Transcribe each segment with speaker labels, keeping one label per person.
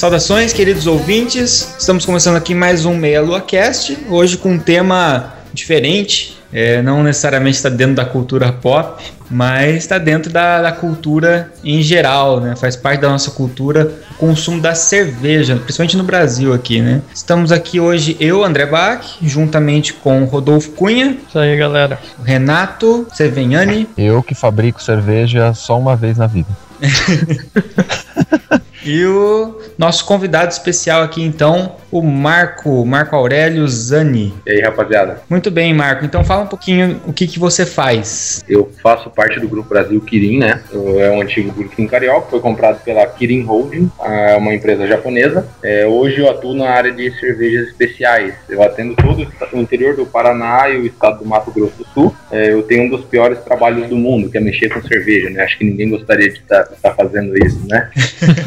Speaker 1: Saudações, queridos ouvintes. Estamos começando aqui mais um Meia Lua Cast, hoje com um tema diferente. É, não necessariamente está dentro da cultura pop, mas está dentro da, da cultura em geral, né? Faz parte da nossa cultura o consumo da cerveja, principalmente no Brasil aqui, né? Estamos aqui hoje eu, André Bach, juntamente com o Rodolfo Cunha,
Speaker 2: Isso aí, galera.
Speaker 1: Renato Sevenhani
Speaker 3: Eu que fabrico cerveja só uma vez na vida.
Speaker 1: E o nosso convidado especial aqui, então, o Marco, Marco Aurélio Zani.
Speaker 4: E aí, rapaziada?
Speaker 1: Muito bem, Marco. Então fala um pouquinho o que, que você faz.
Speaker 4: Eu faço parte do Grupo Brasil Kirin, né? É um antigo grupo Kirin Carioca, foi comprado pela Kirin Holding, uma empresa japonesa. É, hoje eu atuo na área de cervejas especiais. Eu atendo todo o interior do Paraná e o estado do Mato Grosso do Sul. É, eu tenho um dos piores trabalhos do mundo, que é mexer com cerveja, né? Acho que ninguém gostaria de estar fazendo isso, né?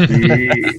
Speaker 4: E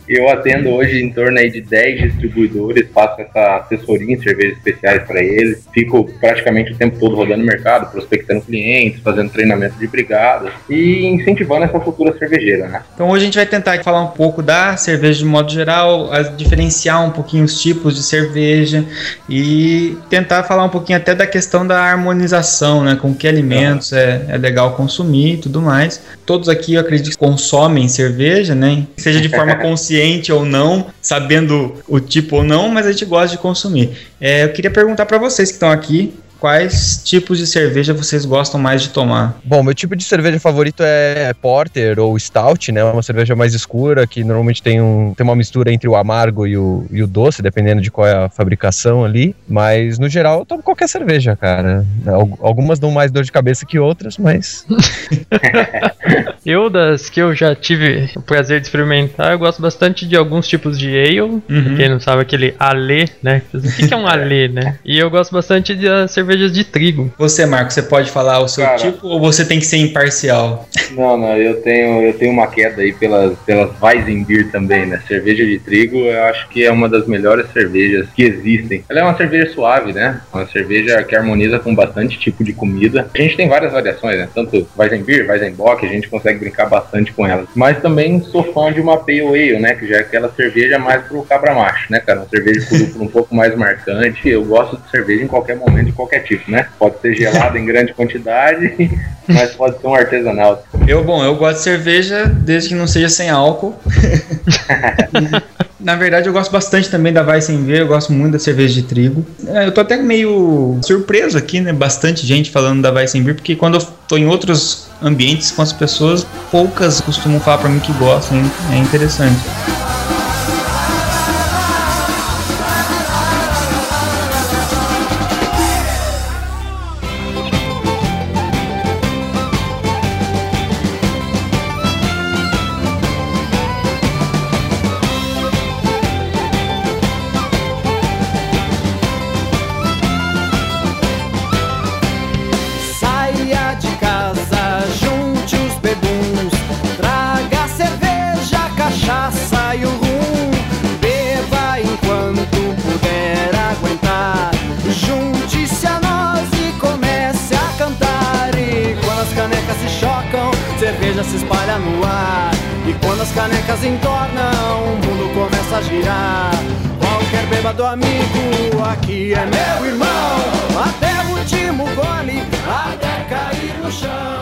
Speaker 4: eu atendo hoje em torno aí de 10 distribuidores, faço essa assessoria em cervejas especiais para eles. Fico praticamente o tempo todo rodando o mercado, prospectando clientes, fazendo treinamento de brigadas e incentivando essa cultura cervejeira, né?
Speaker 1: Então hoje a gente vai tentar falar um pouco da cerveja de modo geral, diferenciar um pouquinho os tipos de cerveja e tentar falar um pouquinho até da questão da harmonização, né? Com que alimentos é, é legal consumir e tudo mais. Todos aqui eu acredito consomem cerveja, né? Seja de forma consciente ou não, sabendo o tipo ou não, mas a gente gosta de consumir. É, eu queria perguntar para vocês que estão aqui. Quais tipos de cerveja vocês gostam mais de tomar?
Speaker 3: Bom, meu tipo de cerveja favorito é Porter ou Stout, né? Uma cerveja mais escura que normalmente tem, um, tem uma mistura entre o amargo e o, e o doce, dependendo de qual é a fabricação ali. Mas no geral eu tomo qualquer cerveja, cara. Al- Algumas dão mais dor de cabeça que outras, mas
Speaker 2: Eu, das que eu já tive o prazer de experimentar, eu gosto bastante de alguns tipos de ale.
Speaker 1: Uhum.
Speaker 2: Quem não sabe, aquele ale, né? O que, que é um ale, né? E eu gosto bastante das cervejas de trigo.
Speaker 1: Você, Marco, você pode falar o seu
Speaker 4: Cara.
Speaker 1: tipo ou você tem que ser imparcial?
Speaker 4: Não, não, eu tenho, eu tenho uma queda aí pelas, pelas Weizenbier também, né? Cerveja de trigo, eu acho que é uma das melhores cervejas que existem. Ela é uma cerveja suave, né? Uma cerveja que harmoniza com bastante tipo de comida. A gente tem várias variações, né? Tanto Weizenbier, Weizenbock, a gente consegue brincar bastante com elas. Mas também sou fã de uma Pale Ale, né? Que já é aquela cerveja mais pro cabra macho, né, cara? Uma cerveja com lúpulo um pouco mais marcante. Eu gosto de cerveja em qualquer momento, de qualquer tipo, né? Pode ser gelada em grande quantidade, mas pode ser um artesanal.
Speaker 1: Eu, bom, eu gosto de cerveja desde que não seja sem álcool. Na verdade, eu gosto bastante também da Weissenbier, eu gosto muito da cerveja de trigo. É, Eu tô até meio surpreso aqui, né? Bastante gente falando da Weissenbier, porque quando eu tô em outros ambientes com as pessoas, poucas costumam falar pra mim que gostam, hein? é interessante.
Speaker 5: Aqui é meu irmão. Até o último gole, até cair no chão.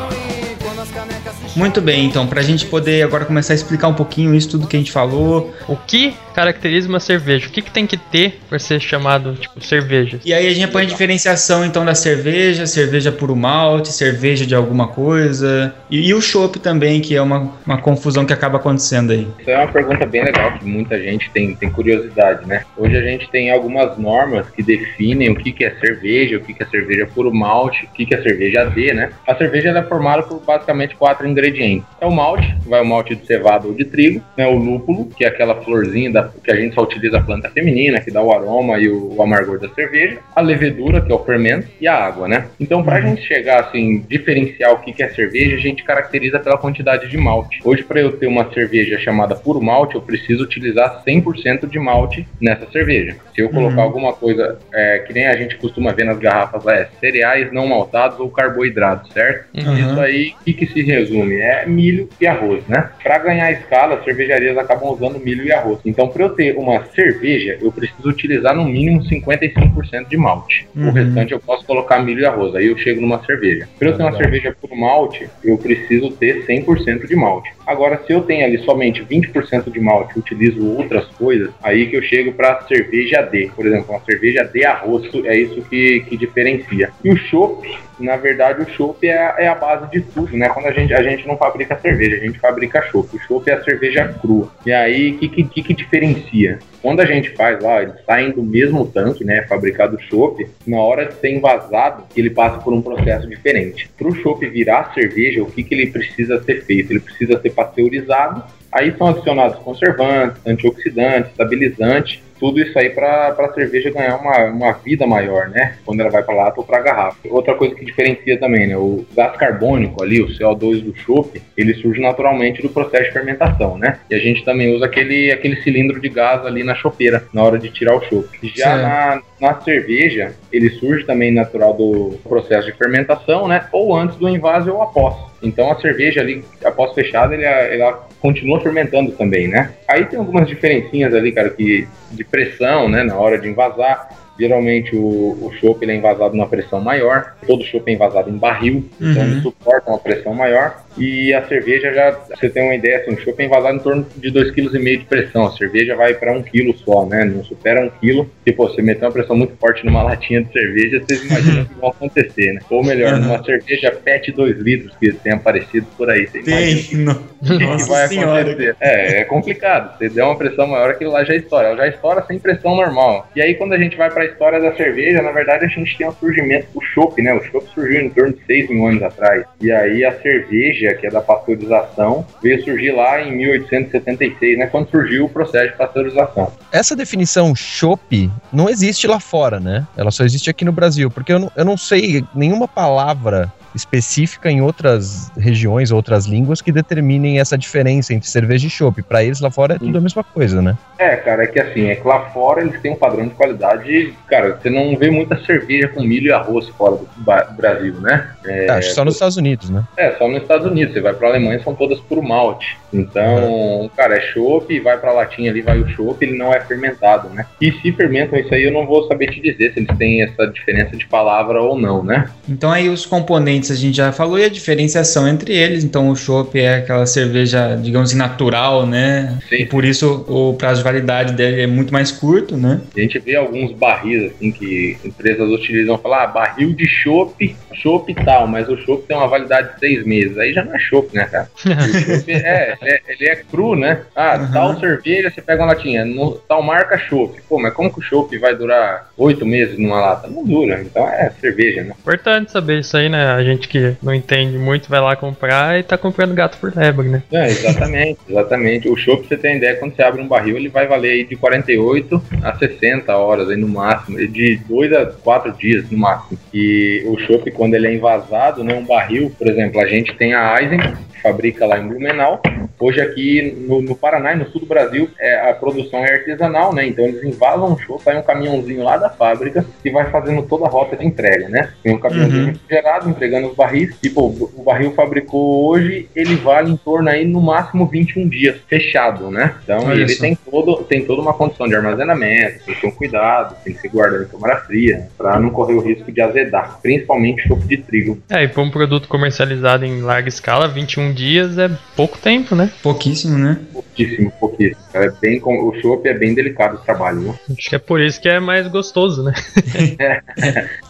Speaker 1: Muito bem, então, pra gente poder agora começar a explicar um pouquinho isso tudo que a gente falou,
Speaker 2: O que caracteriza uma cerveja? O que, que tem que ter pra ser chamado, tipo, cerveja?
Speaker 1: E aí a gente põe a diferenciação então da cerveja, cerveja puro malte, cerveja de alguma coisa. E, e o chopp também, que é uma, uma confusão que acaba acontecendo aí.
Speaker 4: Isso é uma pergunta bem legal que muita gente tem, tem curiosidade, né? Hoje a gente tem algumas normas que definem o que, que é cerveja, o que, que é cerveja puro malte, o que, que é cerveja AD, né? A cerveja ela é formada por basicamente basicamente quatro ingredientes. É o malte, vai o malte de cevada ou de trigo, né, o lúpulo, que é aquela florzinha da, que a gente só utiliza a planta feminina, que dá o aroma e o, o amargor da cerveja, a levedura, que é o fermento, e a água, né? Então, pra gente chegar, assim, diferenciar o que, que é cerveja, a gente caracteriza pela quantidade de malte. Hoje, para eu ter uma cerveja chamada puro malte, eu preciso utilizar 100% de malte nessa cerveja. Se eu colocar
Speaker 1: Uhum.
Speaker 4: alguma coisa, é, que nem a gente costuma ver nas garrafas, é cereais não maltados ou carboidratos, certo?
Speaker 1: Uhum.
Speaker 4: Isso aí, o que, que se resume? É milho e arroz, né? Para ganhar escala, as cervejarias acabam usando milho e arroz. Então, para eu ter uma cerveja, eu preciso utilizar no mínimo 55% de malte.
Speaker 1: Uhum.
Speaker 4: O restante eu posso colocar milho e arroz. Aí eu chego numa cerveja. Para eu ter uma cerveja por malte, eu preciso ter 100% de malte. Agora, se eu tenho ali somente 20% de malte utilizo outras coisas, aí que eu chego para cerveja D. Por exemplo, uma cerveja de arroz, é isso que, que diferencia. E o chopp, na verdade, o chopp é, a- é a base de tudo, né? Quando a gente, a gente não fabrica cerveja, a gente fabrica chopp. O chopp é a cerveja crua. E aí, o que, que, que diferencia? Quando a gente faz lá, eles saem do mesmo tanque, né? Fabricado o chopp, na hora de ser envasado, ele passa por um processo diferente. Para o chopp virar cerveja, o que, que ele precisa ser feito? Ele precisa ser pasteurizado. Aí são adicionados conservantes, antioxidantes, estabilizantes, tudo isso aí para a cerveja ganhar uma, uma vida maior, né? Quando ela vai para lata ou para garrafa. Outra coisa que diferencia também, né? O gás carbônico ali, o CO2 do chopp, ele surge naturalmente do processo de fermentação, né? E a gente também usa aquele, aquele cilindro de gás ali na chopeira, na hora de tirar o chopp. Já na, na cerveja, ele surge também natural do processo de fermentação, né? Ou antes do invase ou após. Então a cerveja ali, após fechada, ele, ela continua fermentando também, né? Aí tem algumas diferencinhas ali, cara, que de pressão, né, na hora de envasar. Geralmente o, o chopp é envasado numa pressão maior, todo chopp é envasado em barril, então
Speaker 1: Uhum.
Speaker 4: ele suporta uma pressão maior. E a cerveja já, você tem uma ideia, assim, o chopp é envasado em torno de 2,5 kg de pressão. A cerveja vai para 1 kg só, né? Não supera 1 kg. E, pô, você meter uma pressão muito forte numa latinha de cerveja, vocês imaginam o que vai acontecer, né? Ou melhor, numa cerveja PET 2 litros, que tem aparecido por aí. Você
Speaker 1: Tem. no-
Speaker 4: o que,
Speaker 1: Nossa
Speaker 4: vai
Speaker 1: senhora.
Speaker 4: acontecer. É, é complicado. Você der uma pressão maior, aquilo lá já estoura. Ela já estoura sem pressão normal. E aí, quando a gente vai para a história da cerveja, na verdade, a gente tem o surgimento do chopp, né? O chopp surgiu em torno de 6 mil anos atrás. E aí, a cerveja, que é da pasteurização, veio surgir lá em 1876, né? Quando surgiu o processo de pasteurização.
Speaker 3: Essa definição chopp não existe lá fora, né? Ela só existe aqui no Brasil, porque eu não, eu não sei nenhuma palavra específica em outras regiões, outras línguas que determinem essa diferença entre cerveja e chopp. Para eles lá fora é tudo a mesma coisa, né?
Speaker 4: É, cara, é que assim, é que lá fora eles têm um padrão de qualidade. Cara, você não vê muita cerveja com milho e arroz fora do Brasil, né? É,
Speaker 3: Acho que só nos Estados Unidos, né?
Speaker 4: É, só nos Estados Unidos. Você vai pra Alemanha, são todas por malte. Então, cara, é chopp, vai pra latinha ali, vai o chopp, ele não é fermentado, né? E se fermentam isso aí, eu não vou saber te dizer se eles têm essa diferença de palavra ou não, né?
Speaker 1: Então aí os componentes a gente já falou e a diferenciação entre eles. Então o chopp é aquela cerveja, digamos assim, natural, né?
Speaker 4: Sim.
Speaker 1: E por isso o prazo de validade dele é muito mais curto, né?
Speaker 4: A gente vê alguns barris, assim, que empresas utilizam, falar, ah, barril de chopp, chopp e tal, mas o chopp tem uma validade de seis meses. Aí já não é chopp, né, cara? O chopp é, ele é, ele é cru, né? Ah,
Speaker 1: Uhum.
Speaker 4: tal cerveja, você pega uma latinha, no, tal marca chopp. Pô, mas como que o chopp vai durar oito meses numa lata? Não dura, então é cerveja, né?
Speaker 2: Importante saber isso aí, né? A gente que não entende muito vai lá comprar e tá comprando gato por lebre, né?
Speaker 4: É, exatamente, exatamente. O chopp, você tem ideia, quando você abre um barril, ele vai valer aí de 48 a 60 horas aí no máximo, de 2 a 4 dias no máximo. E o chopp, quando ele é envasado, né, um barril, por exemplo, a gente tem a Eisen, que fabrica lá em Blumenau. Hoje aqui no, no Paraná e no sul do Brasil, é, a produção é artesanal, né? Então eles invasam o chopp, sai um caminhãozinho lá da fábrica e vai fazendo toda a rota de entrega, né? Tem um caminhãozinho
Speaker 1: Uhum.
Speaker 4: refrigerado entregando os barris. E, pô, o barril fabricou hoje, ele vale em torno aí no máximo 21 dias, fechado, né? Então
Speaker 1: Olha
Speaker 4: ele tem, todo, tem toda uma condição de armazenamento, tem que ter um cuidado, tem que ser guardado em câmara fria, para não correr o risco de azedar, principalmente chopp de trigo.
Speaker 2: É, e pra um produto comercializado em larga escala, 21 dias é pouco tempo, né?
Speaker 1: Pouquíssimo, né?
Speaker 4: Pouquíssimo, pouquíssimo. É bem, com- o chopp é bem delicado o trabalho, né?
Speaker 2: Acho que é por isso que é mais gostoso, né?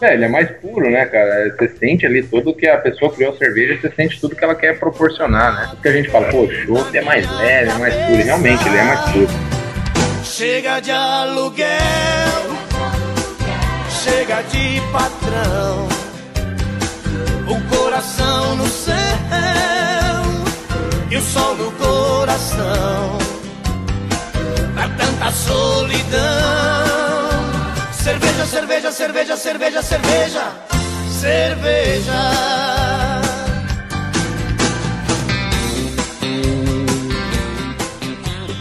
Speaker 4: É, ele é mais puro, né, cara? Você sente ali tudo que a pessoa criou a cerveja, você sente tudo que ela quer proporcionar, né? Porque a gente fala, pô, chopp é mais leve, é mais puro. Realmente, ele é mais puro.
Speaker 5: Chega de aluguel, chega de patrão. O coração no céu e o sol no coração. Pra tanta solidão. Cerveja, cerveja, cerveja, cerveja, cerveja, cerveja.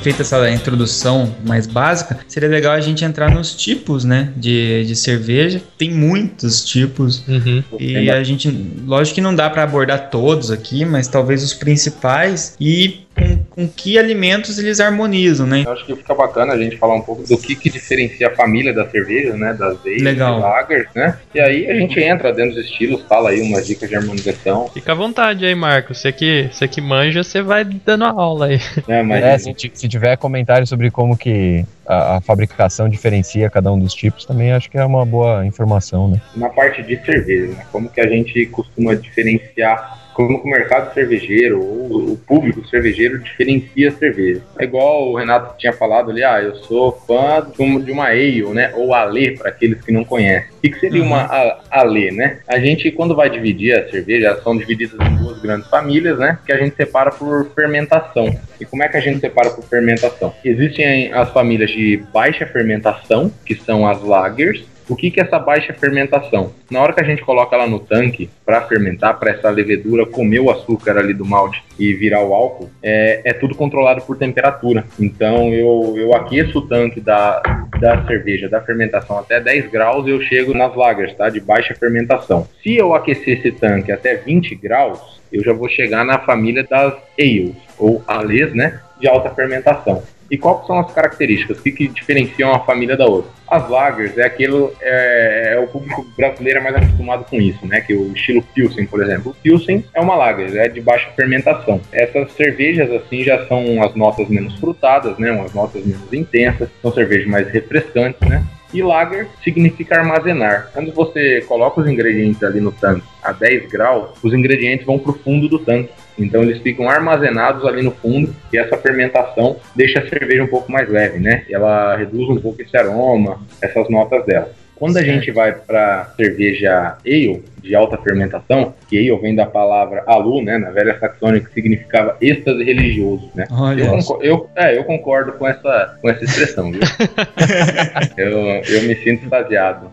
Speaker 1: feita essa introdução mais básica, seria legal a gente entrar nos tipos, né, de, de cerveja. Tem muitos tipos
Speaker 2: Uhum.
Speaker 1: e a gente, lógico que não dá para abordar todos aqui, mas talvez os principais e com, com que alimentos eles harmonizam, né?
Speaker 4: Eu acho que fica bacana a gente falar um pouco do que, que diferencia a família da cerveja, né? Das ales,
Speaker 1: Legal.
Speaker 4: das lagers, né? E aí a gente entra dentro dos estilos, fala aí umas dicas de harmonização,
Speaker 2: Fica à vontade aí, Marcos. Você que, você que manja, você vai dando a aula aí.
Speaker 4: né? Mas
Speaker 3: É, se, se tiver comentário sobre como que a, a fabricação diferencia cada um dos tipos, também acho que é uma boa informação, né?
Speaker 4: na parte de cerveja, né? Como que a gente costuma diferenciar como que o mercado cervejeiro ou o público cervejeiro diferencia a cerveja. É igual o Renato tinha falado ali, ah, eu sou fã de uma, ale, né? Ou ale, para aqueles que não conhecem. O que, seria
Speaker 1: Uhum.
Speaker 4: uma ale, né? A gente, quando vai dividir a cerveja, elas são divididas em duas grandes famílias, né? Que a gente separa por fermentação. E como é que a gente separa por fermentação? Existem as famílias de baixa fermentação, que são as lagers, o que, que é essa baixa fermentação? Na hora que a gente coloca ela no tanque para fermentar, para essa levedura comer o açúcar ali do malte e virar o álcool, é, é tudo controlado por temperatura. Então eu, eu aqueço o tanque da, da cerveja, da fermentação até 10 graus, eu chego nas lagers, tá? De baixa fermentação. Se eu aquecer esse tanque até 20 graus, eu já vou chegar na família das ales, ou ales, né? De alta fermentação. E quais são as características? O que, que diferenciam a família da outra? As lagers é aquilo, é, é o público brasileiro é mais acostumado com isso, né? Que o estilo Pilsen, por exemplo. O Pilsen é uma lager, é de baixa fermentação. Essas cervejas, assim, já são as notas menos frutadas, né? Umas notas menos intensas, são cervejas mais refrescantes, né? E lager significa armazenar. Quando você coloca os ingredientes ali no tanque a 10 graus, os ingredientes vão para o fundo do tanque. Então eles ficam armazenados ali no fundo e essa fermentação deixa a cerveja um pouco mais leve, né? Ela reduz um pouco esse aroma, essas notas dela. Quando a gente vai para cerveja ale, de alta fermentação, que ale vem da palavra alu, né, na velha saxônica, que significava êxtase religioso, né? Eu,
Speaker 1: Olha,
Speaker 4: concor- eu, é, eu concordo com essa, com essa expressão, viu? eu, eu me sinto extasiado.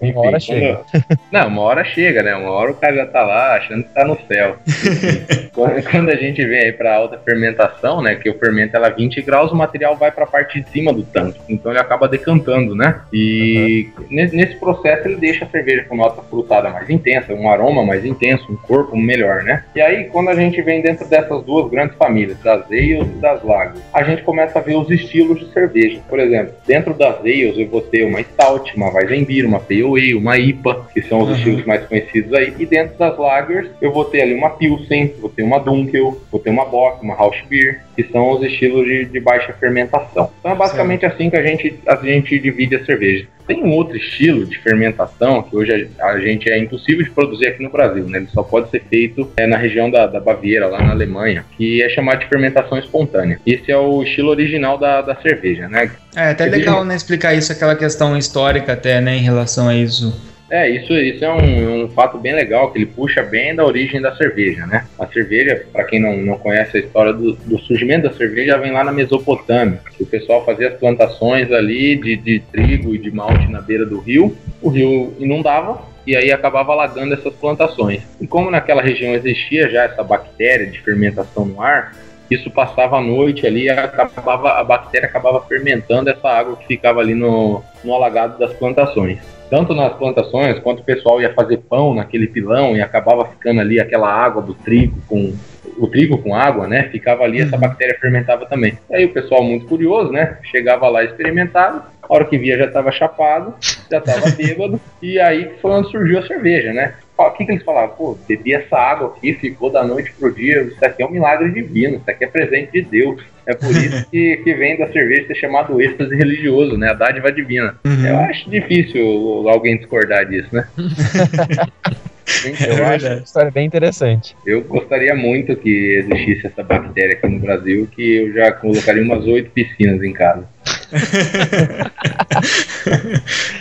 Speaker 3: Uma hora chega.
Speaker 4: quando- Não, uma hora chega, né? Uma hora o cara já tá lá achando que tá no céu. quando, quando a gente vem aí pra alta fermentação, né? Que o fermento ela é 20 graus, o material vai pra parte de cima do tanque. Então ele acaba decantando, né? E ne- nesse processo ele deixa a cerveja com nota frutada mais intensa, um aroma mais intenso, um corpo melhor, né? E aí, quando a gente vem dentro dessas duas grandes famílias, das ales e das lagers, a gente começa a ver os estilos de cerveja. Por exemplo, dentro das ales eu vou ter uma stout, uma Weizenbier, uma Pale Ale, uma IPA, que são os
Speaker 1: Uhum.
Speaker 4: estilos mais conhecidos aí. E dentro das lagers eu vou ter ali uma Pilsen, vou ter uma Dunkel, vou ter uma Bock, uma Rauschbier, que são os estilos de, de baixa fermentação. Então é basicamente assim que a gente, a gente divide a cerveja. Tem um outro estilo de fermentação que hoje a, gente é impossível de produzir aqui no Brasil, né? Ele só pode ser feito é, na região da, da Baviera, lá na Alemanha, que é chamado de fermentação espontânea. Esse é o estilo original da, da cerveja, né?
Speaker 1: é até legal, né, explicar isso, aquela questão histórica até, né, em relação a isso.
Speaker 4: É, isso, isso é um, um fato bem legal, que ele puxa bem da origem da cerveja, né? A cerveja, para quem não, não conhece a história do, do surgimento da cerveja, vem lá na Mesopotâmia, que o pessoal fazia as plantações ali de, de trigo e de malte na beira do rio, o rio inundava, e aí acabava alagando essas plantações. E como naquela região existia já essa bactéria de fermentação no ar, isso passava a noite ali acabava, a bactéria acabava fermentando essa água que ficava ali no, no alagado das plantações. Tanto nas plantações, quanto o pessoal ia fazer pão naquele pilão e acabava ficando ali aquela água do trigo com o trigo com água, né? Ficava ali, essa bactéria fermentava também. Aí o pessoal muito curioso, né? Chegava lá e experimentava. A hora que via já estava chapado, já estava bêbado, e aí foi onde surgiu a cerveja, né? O que, que eles falavam? Pô, bebi essa água aqui, ficou da noite pro dia, isso aqui é um milagre divino, isso aqui é presente de Deus. É por isso que, que vem da cerveja ser chamado êxtase religioso, né? A dádiva divina.
Speaker 1: Uhum.
Speaker 4: Eu acho difícil alguém discordar disso, né?
Speaker 3: Eu
Speaker 1: É
Speaker 3: acho
Speaker 1: verdade.
Speaker 3: uma história bem interessante.
Speaker 4: Eu gostaria muito que existisse essa bactéria aqui no Brasil, que eu já colocaria umas oito piscinas em casa.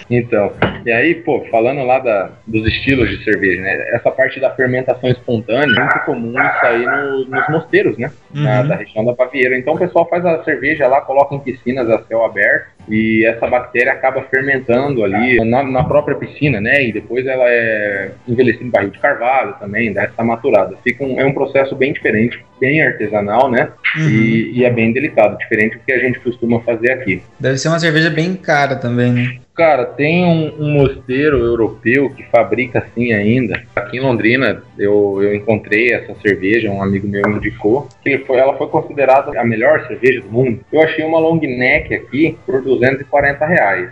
Speaker 4: então, e aí, pô, falando lá da, dos estilos de cerveja, né? Essa parte da fermentação espontânea é muito comum isso aí no, nos mosteiros, né? Na,
Speaker 1: Uhum.
Speaker 4: da região da Baviera. Então o pessoal faz a cerveja lá, coloca em piscinas a céu aberto e essa bactéria acaba fermentando ali na, na própria piscina, né? E depois ela é envelhecida em barril de carvalho também, dá essa maturada. Fica um, é um processo bem diferente, bem artesanal, né?
Speaker 1: Uhum.
Speaker 4: E, e é bem delicado, diferente do que a gente costuma fazer aqui.
Speaker 1: Deve ser uma cerveja bem cara também, né?
Speaker 4: Cara, tem um, um mosteiro europeu que fabrica assim ainda. Aqui em Londrina eu, eu encontrei essa cerveja, um amigo meu indicou. Que foi, ela foi considerada a melhor cerveja do mundo. Eu achei uma long neck aqui por 240 reais.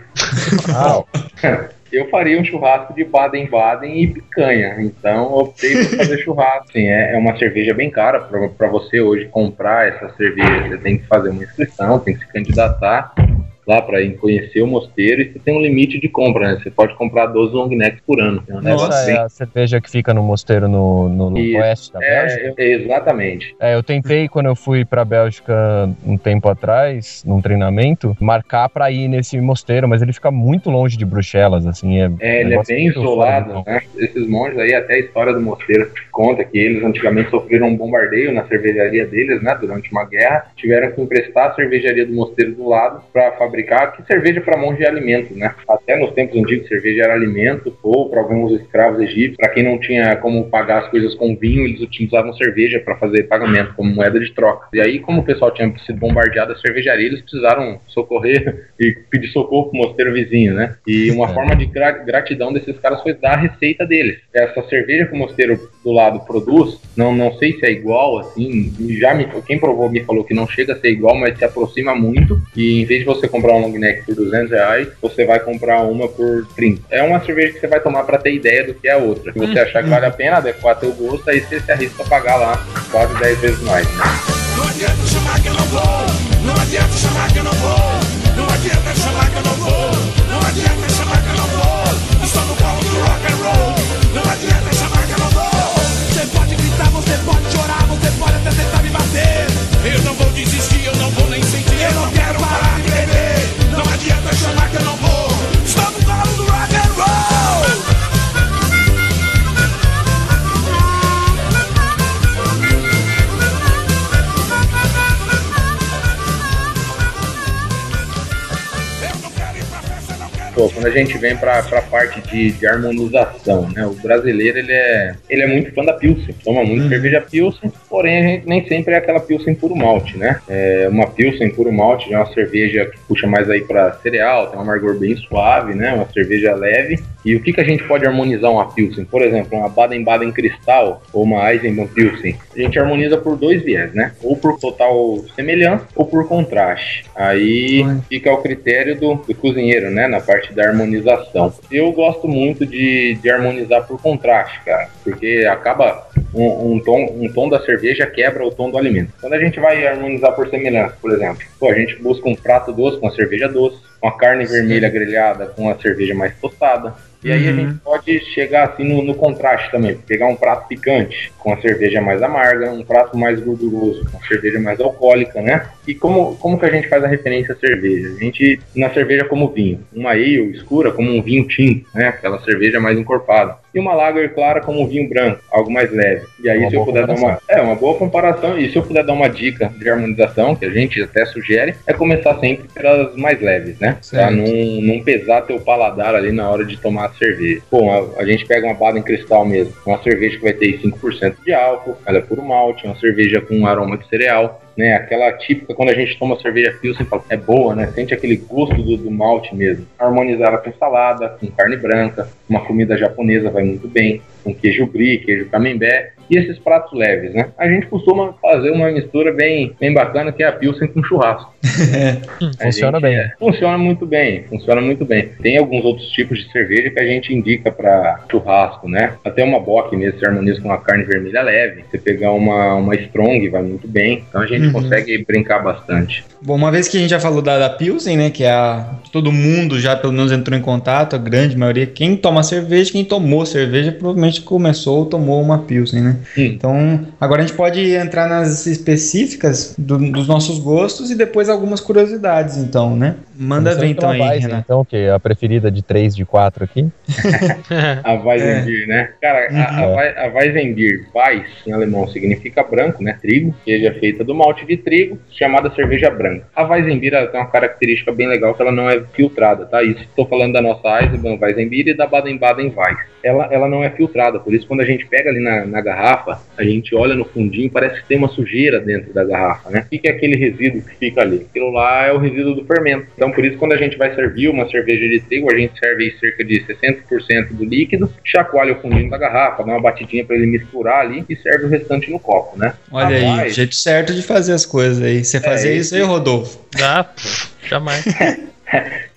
Speaker 3: Uau.
Speaker 4: Eu faria um churrasco de Baden-Baden e picanha. Então optei por fazer churrasco. Sim, é, é uma cerveja bem cara. Para você hoje comprar essa cerveja, você tem que fazer uma inscrição, tem que se candidatar lá para conhecer o mosteiro e você tem um limite de compra, né? Você pode comprar 12 long necks por ano. Então, né?
Speaker 3: Essa é a cerveja que fica no mosteiro no, no
Speaker 4: Isso.
Speaker 3: oeste da Bélgica?
Speaker 4: É, exatamente.
Speaker 3: É, eu tentei quando eu fui pra Bélgica um tempo atrás, num treinamento, marcar pra ir nesse mosteiro, mas ele fica muito longe de Bruxelas, assim. É,
Speaker 4: É, ele é bem isolado,
Speaker 3: campo.
Speaker 4: né? Esses monges aí, até a história do mosteiro conta que eles antigamente sofreram um bombardeio na cervejaria deles, né? Durante uma guerra, tiveram que emprestar a cervejaria do mosteiro do lado para fabricar, que cerveja para monge é alimento, né? Até nos tempos antigos, cerveja era alimento, ou para alguns escravos egípcios, para quem não tinha como pagar as coisas com vinho, eles utilizavam cerveja para fazer pagamento como moeda de troca. E aí, como o pessoal tinha sido bombardeado a cervejaria, eles precisaram socorrer e pedir socorro pro mosteiro vizinho, né? E uma
Speaker 3: É.
Speaker 4: forma de gra- gratidão desses caras foi dar a receita deles. Essa cerveja que o mosteiro do lado produz, não, não sei se é igual, assim, já me, quem provou me falou que não chega a ser igual, mas se aproxima muito. E em vez de você comprar um long neck por 200 reais, você vai comprar uma por 30. É uma cerveja que você vai tomar para ter ideia do que é a outra. Se você achar que vale a pena, adequar teu gosto, aí você se arrisca a pagar lá quase 10 vezes mais?
Speaker 6: Não adianta chamar que eu não vou. Não adianta chamar que eu não vou. Não adianta chamar que eu não vou. Não adianta chamar que eu não vou. Estou no colo do rock and roll. Não adianta Eu não quero parar de beber. Não adianta chamar que eu não vou.
Speaker 4: Pô, quando a gente vem pra, pra parte de, de harmonização, né? O brasileiro, ele é, ele é muito fã da Pilsen. Toma muito cerveja Pilsen, porém a gente nem sempre é aquela Pilsen puro malte, né? É, uma Pilsen puro malte é uma cerveja que puxa mais aí pra cereal, tem um amargor bem suave, né? Uma cerveja leve. E o que, que a gente pode harmonizar uma Pilsen? Por exemplo, uma Baden-Baden Cristal ou uma Eisenbahn Pilsen. A gente harmoniza por dois viés, né? Ou por total semelhança ou por contraste. Aí
Speaker 1: Olha.
Speaker 4: fica ao critério do, do cozinheiro, né? Na parte da harmonização. Eu gosto muito de, de harmonizar por contraste, cara. Porque acaba um, um tom, um tom da cerveja quebra o tom do alimento. Quando a gente vai harmonizar por semelhança, por exemplo, pô, a gente busca um prato doce com a cerveja doce, uma carne vermelha grelhada com a cerveja mais tostada. E aí a
Speaker 1: Uhum.
Speaker 4: gente pode chegar assim no, no contraste também, pegar um prato picante com a cerveja mais amarga, um prato mais gorduroso com a cerveja mais alcoólica, né? E como, como que a gente faz a referência à cerveja? A gente, na cerveja como vinho, uma ale escura como um vinho tinto, né? Aquela cerveja mais encorpada. E uma lager clara como um vinho branco, algo mais leve. E aí
Speaker 3: Uma
Speaker 4: se eu puder dar uma,
Speaker 3: comparação.
Speaker 4: é, uma boa comparação, e se eu puder dar uma dica de harmonização, que a gente até sugere, é começar sempre pelas mais leves, né? Pra
Speaker 1: Certo.
Speaker 4: não, não pesar teu paladar ali na hora de tomar a cerveja. Bom, a, a gente pega uma Baden Cristal mesmo, uma cerveja que vai ter 5% de álcool, ela é puro malte, uma cerveja com aroma de cereal, né? Aquela típica quando a gente toma cerveja Pilsen, fala, é boa, né? Sente aquele gosto do, do malte mesmo. Harmonizar ela com salada, com carne branca, uma comida japonesa vai muito bem, com queijo brie, queijo camembert e esses pratos leves, né? A gente costuma fazer uma mistura bem, bem bacana que é a Pilsen com churrasco. A
Speaker 3: Funciona
Speaker 4: gente-
Speaker 3: bem.
Speaker 4: é, funciona muito bem, funciona muito bem. Tem alguns outros tipos de cerveja que a gente indica para churrasco, né? Até uma bock mesmo se harmoniza com uma carne vermelha leve. Você pegar uma, uma strong vai muito bem. Então a gente
Speaker 1: Uhum.
Speaker 4: consegue brincar bastante.
Speaker 1: Bom, uma vez que a gente já falou da, da Pilsen, né? Que é a. Todo mundo já pelo menos entrou em contato, a grande maioria. Quem toma cerveja, quem tomou cerveja, provavelmente começou ou tomou uma Pilsen, né?
Speaker 4: Hum.
Speaker 1: Então, agora a gente pode entrar nas específicas do- dos nossos gostos e depois algumas curiosidades, então, né? Manda ver então aí,
Speaker 3: Weizen. Então, que é a preferida de 3, de 4 aqui.
Speaker 4: A Weizenbier, né? Cara, a, a,
Speaker 3: Uhum.
Speaker 4: A Weizenbier, Weiss, em alemão, significa branco, né? Trigo, que é feita do malte de trigo, chamada cerveja branca. A Weizenbier ela tem uma característica bem legal que ela não é filtrada, tá? Isso estou falando da nossa Eisenbahn Weizenbier e da Baden-Baden Weiss. Ela, ela não é filtrada, por isso quando a gente pega ali na, na garrafa, a gente olha no fundinho, parece que tem uma sujeira dentro da garrafa, né? O que é aquele resíduo que fica ali? Aquilo lá é o resíduo do fermento. Então, por isso, quando a gente vai servir uma cerveja de trigo, a gente serve aí cerca de 60% do líquido, chacoalha o fundinho da garrafa, dá uma batidinha para ele misturar ali e serve o restante no copo, né?
Speaker 1: Olha aí, jeito certo de fazer as coisas aí. Você fazia isso aí, Rodolfo?
Speaker 2: Dá, pô, jamais.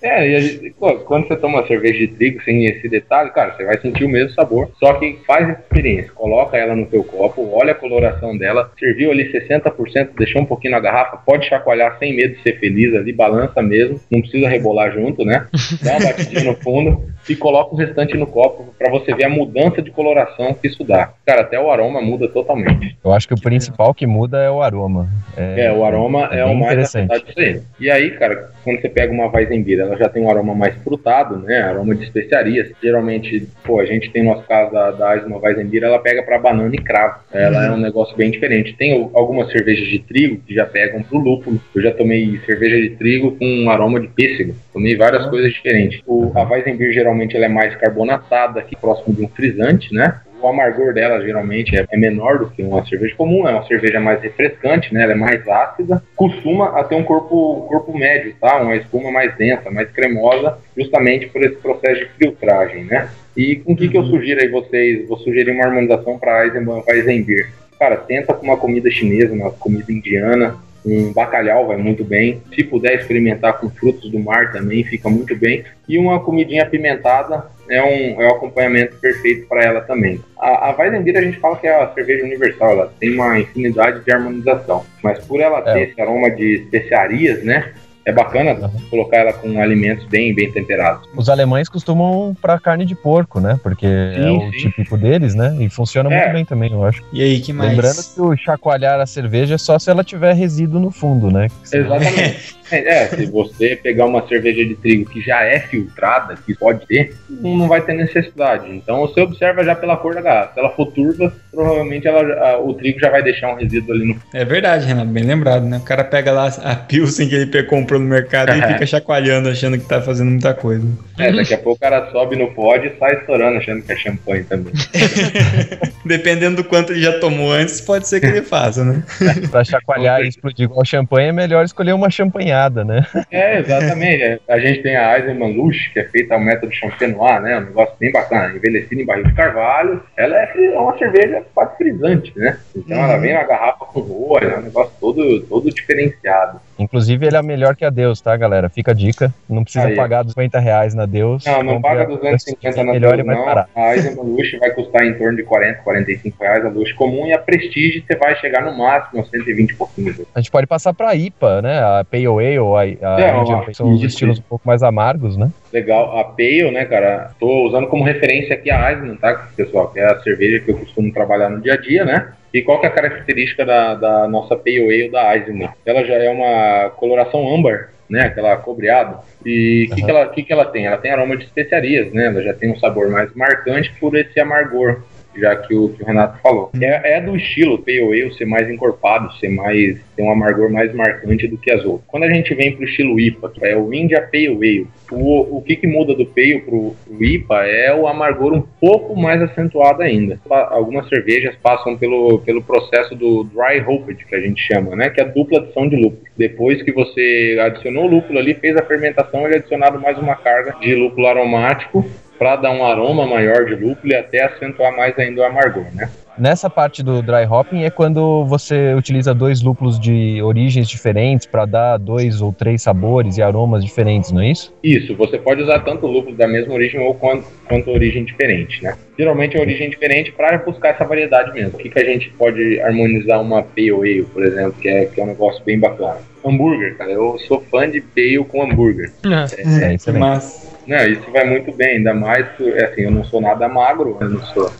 Speaker 4: É, e a gente- pô, quando você toma uma cerveja de trigo sem esse detalhe, cara, você vai sentir o mesmo sabor. Só que faz essa experiência, coloca ela no teu copo, olha a coloração dela, serviu ali 60%, deixou um pouquinho na garrafa, pode chacoalhar sem medo de ser feliz ali, balança mesmo, não precisa rebolar junto, né? Dá uma batidinha no fundo e coloca o restante no copo pra você ver a mudança de coloração que isso dá. Cara, até o aroma muda totalmente.
Speaker 3: Eu acho que o principal que muda é o aroma.
Speaker 4: É, o aroma é,
Speaker 3: é
Speaker 4: o mais
Speaker 3: interessante.
Speaker 4: E aí, cara, quando você pega uma Weizenbier, ela já tem um aroma mais frutado, né? Aroma de especiarias. Geralmente, pô, a gente tem no nosso caso da, da Eisma Weizenbier, ela pega pra banana e cravo. Ela é um negócio bem diferente. Tem algumas cervejas de trigo que já pegam pro lúpulo. Eu já tomei cerveja de trigo com um aroma de pêssego. Tomei várias coisas diferentes. O, a Weizenbier geralmente ela é mais carbonatada, aqui próximo de um frisante, né? O amargor dela geralmente é, é menor do que uma cerveja comum, é uma cerveja mais refrescante, né? Ela é mais ácida, costuma a ter um corpo, corpo médio, tá? Uma espuma mais densa, mais cremosa, justamente por esse processo de filtragem, né? E com o que, que eu sugiro aí vocês? Vou sugerir uma harmonização para Eisenbahn Weizenbier. Cara, tenta com uma comida chinesa, uma comida indiana, um bacalhau vai muito bem. Se puder experimentar com frutos do mar também, fica muito bem. E uma comidinha apimentada é um, é um acompanhamento perfeito para ela também. A, a Weizenbier a gente fala que é a cerveja universal, ela tem uma infinidade de harmonização. Mas por ela
Speaker 3: É.
Speaker 4: ter esse aroma de especiarias, né? É bacana colocar ela com alimentos bem, bem temperados.
Speaker 3: Os alemães costumam pra carne de porco, né? Porque é
Speaker 4: Sim,
Speaker 3: o
Speaker 4: sim.
Speaker 3: típico deles, né? E funciona
Speaker 4: É.
Speaker 3: muito bem também, eu acho.
Speaker 1: E aí, que mais?
Speaker 3: Lembrando que o chacoalhar a cerveja é só se ela tiver resíduo no fundo, né?
Speaker 4: Exatamente. É, se você pegar uma cerveja de trigo que já é filtrada, que pode ter, não vai ter necessidade. Então você observa já pela cor da garrafa. Se ela for turva, provavelmente ela, a- o trigo já vai deixar um resíduo ali no
Speaker 1: É verdade, Renato, bem lembrado, né? O cara pega lá a Pilsen que ele comprou no mercado e fica chacoalhando, achando que tá fazendo muita coisa.
Speaker 4: É, daqui a pouco o cara sobe no pódio e sai estourando, achando que é champanhe também.
Speaker 1: Dependendo do quanto ele já tomou antes, pode ser que ele faça, né?
Speaker 3: Pra chacoalhar e explodir igual champanhe, é melhor escolher uma champanhada, né?
Speaker 4: É, exatamente. A gente tem a Eisenman Lush, que é feita ao método Champenois, né? Um negócio bem bacana, envelhecida em barril de carvalho. Ela é é uma cerveja quase frisante, né? Então ela vem na garrafa com rolha, é um negócio todo, todo diferenciado.
Speaker 3: Inclusive, ele é melhor que a Deus, tá, galera? Fica a dica. Não precisa
Speaker 4: Aí.
Speaker 3: pagar 50 reais na Deus.
Speaker 4: Não, não paga
Speaker 3: a
Speaker 4: 250 na
Speaker 3: melhor
Speaker 4: Deus, não. A Eisenman Lush vai custar em torno de 40, 45 reais a Lush comum e a Prestige você vai chegar no máximo a 120 e pouquinho.
Speaker 3: A gente pode passar pra IPA, né? A Pale Ale, a, a
Speaker 4: É,
Speaker 3: Indian são os estilos um pouco mais amargos, né?
Speaker 4: Legal, a Pale, né, cara? Tô usando como referência aqui a Eisenman, tá, pessoal? Que é a cerveja que eu costumo trabalhar no dia a dia, né? E qual que é a característica da, da nossa Pale Ale da Eisenman? Ela já é uma coloração âmbar, né? Aquela cobreado. E o que,
Speaker 3: Aham.
Speaker 4: que, ela, que, que ela tem? Ela tem aroma de especiarias, né? Ela já tem um sabor mais marcante por esse amargor, já que o, que o Renato falou. É, é do estilo Ale ser mais encorpado, ser mais ter um amargor mais marcante do que as outras. Quando a gente vem pro estilo IPA, que é o India Pale Ale, o, o que, que muda do Pale pro, pro IPA é o amargor um pouco mais acentuado ainda. Algumas cervejas passam pelo, pelo processo do dry hopped, que a gente chama, né? Que é a dupla adição de lúpulo. Depois que você adicionou o lúpulo ali, fez a fermentação, ele é adicionado mais uma carga de lúpulo aromático para dar um aroma maior de lúpulo e até acentuar mais ainda o amargor, né?
Speaker 3: Nessa parte do dry hopping é quando você utiliza dois lúpulos de origens diferentes para dar dois ou três sabores e aromas diferentes, não é isso?
Speaker 4: Isso, você pode usar tanto lúpulo da mesma origem ou quanto a origem diferente, né? Geralmente a origem diferente para buscar essa variedade mesmo. O que, que a gente pode harmonizar uma Pale Ale, por exemplo, que é, que é um negócio bem bacana. Hambúrguer, cara. Eu sou fã de Pale com hambúrguer.
Speaker 2: É.
Speaker 3: É, isso mesmo.
Speaker 1: Mas
Speaker 4: Não, isso vai muito bem, ainda mais, é assim, eu não sou nada magro, eu não sou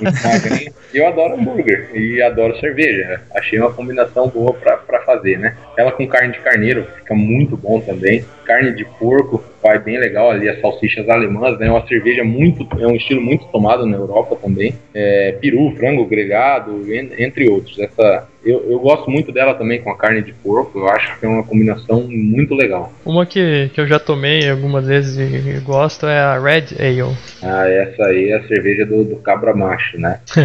Speaker 4: muito magrinho, e eu adoro hambúrguer e adoro cerveja. Achei uma combinação boa pra fazer, né? Ela com carne de carneiro fica muito bom também. Carne de porco vai bem legal ali, as salsichas alemãs, né? Uma cerveja muito, é um estilo muito tomado na Europa também. É, peru, frango grelhado, en- entre outros. Essa, eu, eu gosto muito dela também com a carne de porco, eu acho que é uma combinação muito legal.
Speaker 2: Uma que, que eu já tomei algumas vezes e gosto é a Red Ale.
Speaker 4: Ah, essa aí é a cerveja do, do cabra macho, né?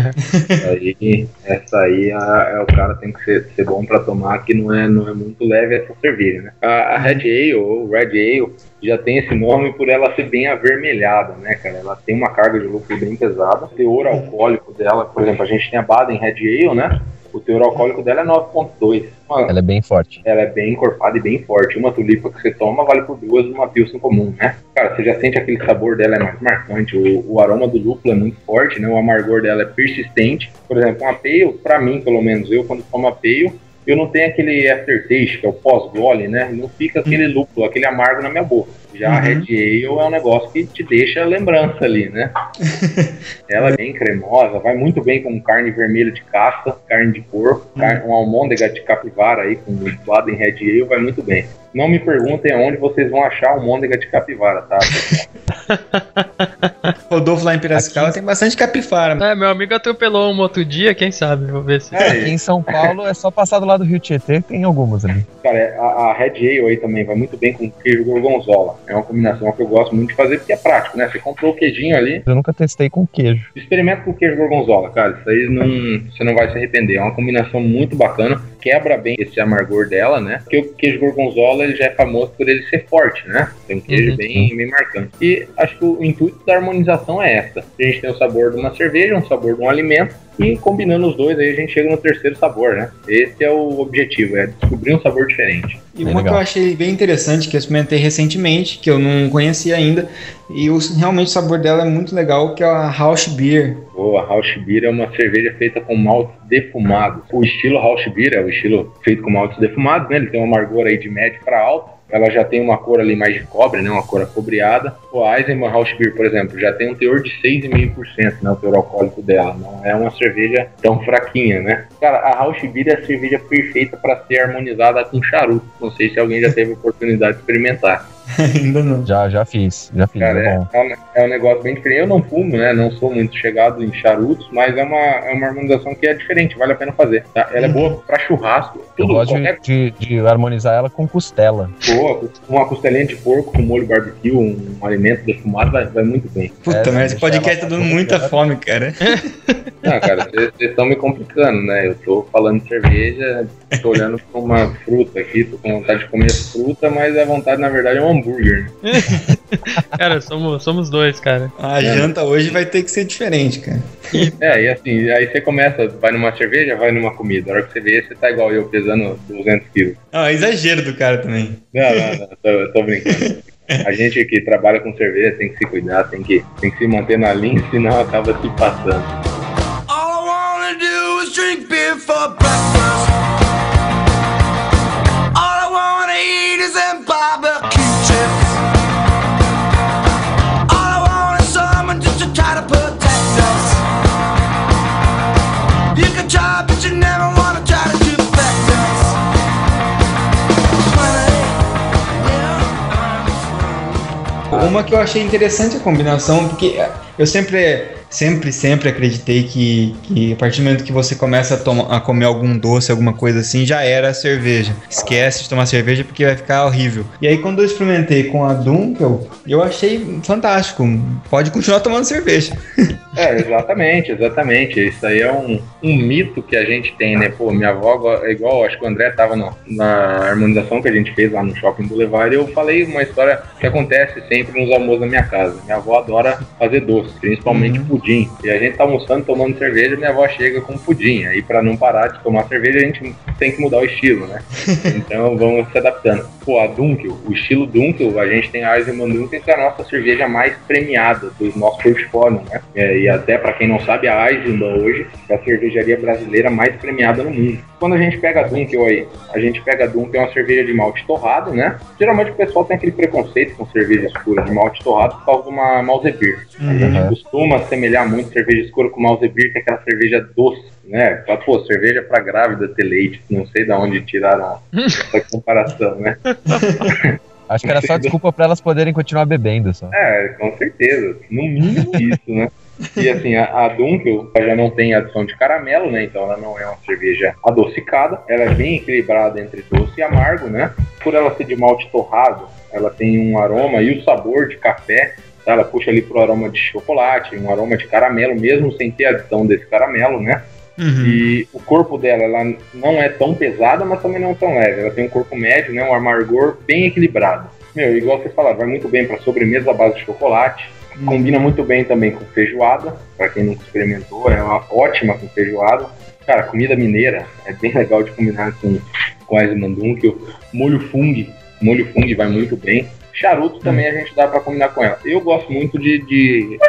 Speaker 4: essa aí, essa aí a- é, o cara tem que ser, ser bom pra tomar, que não é, não é muito leve essa cerveja, né? A, a Red Ale, ou Red Ale, já tem esse nome por ela ser bem avermelhada, né, cara? Ela tem uma carga de lúpulo bem pesada. O teor alcoólico dela, por exemplo, a gente tem a Baden Red Ale, né? O teor alcoólico dela é 9.2. Uma-
Speaker 3: Ela é bem forte.
Speaker 4: ela é bem encorpada e bem forte. Uma tulipa que você toma vale por duas numa pilsen comum, né? Cara, você já sente aquele sabor dela é mais marcante. O, o aroma do lúpulo é muito forte, né? O amargor dela é persistente. Por exemplo, uma pale, pra mim, pelo menos, eu quando tomo a pale, eu não tenho aquele aftertaste, que é o pós-gole, né? Não fica aquele lúpulo, aquele amargo na minha boca. Já a
Speaker 1: Uhum.
Speaker 4: Red Ale é um negócio que te deixa lembrança ali, né? Ela é bem cremosa, vai muito bem com carne vermelha de caça, carne de porco, carne, uma almôndega de capivara aí com Baden Red Ale, vai muito bem. Não me perguntem onde vocês vão achar almôndega de capivara, tá?
Speaker 1: Rodolfo lá em Piracicaba tem bastante capifara.
Speaker 2: É, meu amigo atropelou um outro dia, quem sabe? Vou ver se.
Speaker 4: É,
Speaker 3: Aqui em São Paulo é só passar do lado do Rio Tietê, tem algumas ali.
Speaker 4: Cara, a, a Red Ale aí também vai muito bem com queijo gorgonzola. É uma combinação que eu gosto muito de fazer porque é prático, né? Você comprou o queijinho ali,
Speaker 3: Eu nunca testei com queijo.
Speaker 4: experimenta com queijo gorgonzola, cara. Isso aí não, você não vai se arrepender. É uma combinação muito bacana. Quebra bem esse amargor dela, né? Porque o queijo gorgonzola ele já é famoso por ele ser forte, né? Tem um queijo
Speaker 2: Uhum.
Speaker 4: bem, bem marcante. E acho que o intuito da harmonização é essa. A gente tem o sabor de uma cerveja, um sabor de um alimento. E combinando os dois, aí a gente chega no terceiro sabor, né? Esse é o objetivo, é descobrir um sabor diferente.
Speaker 1: E
Speaker 3: Bem
Speaker 1: uma que eu
Speaker 3: legal.
Speaker 1: achei bem interessante, que eu experimentei recentemente, que eu não conhecia ainda, e o, realmente o sabor dela é muito legal, que é a Rausch Beer.
Speaker 4: Boa, Rausch Beer é uma cerveja feita com maltes defumados. O estilo Rausch Beer é o estilo feito com maltes defumados, né? Ele tem um amargor aí de médio para alto. Ela já tem uma cor ali mais de cobre, né? Uma cor acobreada. O Eisenbahn Rausch Beer, por exemplo, já tem um teor de 6,5%, né? O teor alcoólico dela. Não é uma cerveja tão fraquinha, né? Cara, a Rausch Beer é a cerveja perfeita para ser harmonizada com charuto. Não sei se alguém já teve oportunidade de experimentar.
Speaker 1: ainda não.
Speaker 3: Já, já fiz, já fiz.
Speaker 4: Cara,
Speaker 3: é
Speaker 4: é,
Speaker 3: bom.
Speaker 4: é um, é um negócio bem diferente. Eu não fumo, né? Não sou muito chegado em charutos, mas é uma, é uma harmonização que é diferente, vale a pena fazer. tá? Ela é boa pra churrasco,
Speaker 3: Eu
Speaker 4: tudo,
Speaker 3: gosto
Speaker 4: qualquer
Speaker 3: de, de, harmonizar ela com costela.
Speaker 4: boa. Uma costelinha de porco com molho barbecue, um alimento defumado, vai, vai muito bem.
Speaker 1: Puta,
Speaker 3: É,
Speaker 1: mas esse podcast tá dando muita fome, cara.
Speaker 4: Não, cara, vocês estão me complicando, né? Eu tô falando de cerveja, tô olhando pra uma fruta aqui, tô com vontade de comer fruta, mas a vontade, na verdade, é um hambúrguer.
Speaker 2: Cara, somos, somos dois, cara.
Speaker 1: A janta hoje vai ter que ser diferente, cara.
Speaker 4: É, e assim, aí você começa, vai numa cerveja, vai numa comida. A hora que você vê, você tá igual eu, pesando 200 quilos.
Speaker 1: Ah, exagero do cara também.
Speaker 4: Não, não, não, tô, tô brincando. A gente que trabalha com cerveja tem que se cuidar, tem que, tem que se manter na linha, senão acaba se passando.
Speaker 6: All I wanna do is drink beer for breakfast. All I wanna eat is them
Speaker 1: Uma que eu achei interessante a combinação, porque eu sempre, sempre, sempre acreditei que, que a partir do momento que você começa a, toma- a comer algum doce, alguma coisa assim, já era a cerveja. Esquece de tomar cerveja porque vai ficar horrível. E aí quando eu experimentei com a Dunkel, eu achei fantástico. Pode continuar tomando cerveja.
Speaker 4: É, exatamente, exatamente. Isso aí é um, um mito que a gente tem, né? Pô, minha avó, é igual, acho que o André tava no- na harmonização que a gente fez lá no Shopping Boulevard, e eu falei uma história que acontece sempre nos almoços da minha casa. Minha avó adora fazer doce, principalmente pudim. E a gente tá almoçando, tomando cerveja, minha avó chega com pudim. Aí, pra não parar de tomar cerveja, a gente tem que mudar o estilo, né? Então vamos se adaptando. Pô, a Dunkel, o estilo Dunkel, a gente tem a Eisenbahn Dunkel, que é a nossa cerveja mais premiada do nosso portfólio, né? É, e até para quem não sabe, a Eisenbahn hoje é a cervejaria brasileira mais premiada no mundo. Quando a gente pega a Dunkel aí, a gente pega a Dunkel, é uma cerveja de malte torrado, né? Geralmente o pessoal tem aquele preconceito com cerveja escura de malte torrado por causa de uma Malzebir. A gente
Speaker 3: Uhum.
Speaker 4: costuma assemelhar muito cerveja escura com Malzebir, que é aquela cerveja doce, né? Fala, Pô, cerveja pra grávida ter leite. Não sei de onde tiraram essa comparação, né?
Speaker 3: Acho que era só desculpa pra elas poderem continuar bebendo só.
Speaker 4: É, com certeza. No mínimo isso, né? E assim, a, a Dunkel já não tem adição de caramelo, né? Então ela não é uma cerveja adocicada. Ela é bem equilibrada entre doce e amargo, né? Por ela ser de malte torrado, ela tem um aroma e o sabor de café. Tá? Ela puxa ali pro aroma de chocolate, um aroma de caramelo, mesmo sem ter adição desse caramelo, né?
Speaker 1: Uhum.
Speaker 4: E o corpo dela, ela não é tão pesada, mas também não tão leve. Ela tem um corpo médio, né? Um amargor bem equilibrado. Meu, igual vocês falaram, vai muito bem para sobremesa à base de chocolate. Combina muito bem também com feijoada. Para quem nunca experimentou, é uma ótima com feijoada. Cara, comida mineira é bem legal de combinar com, com a Esmandunkel. Molho fungo, molho fungo vai muito bem. Charuto também a gente dá para combinar com ela. Eu gosto muito de, de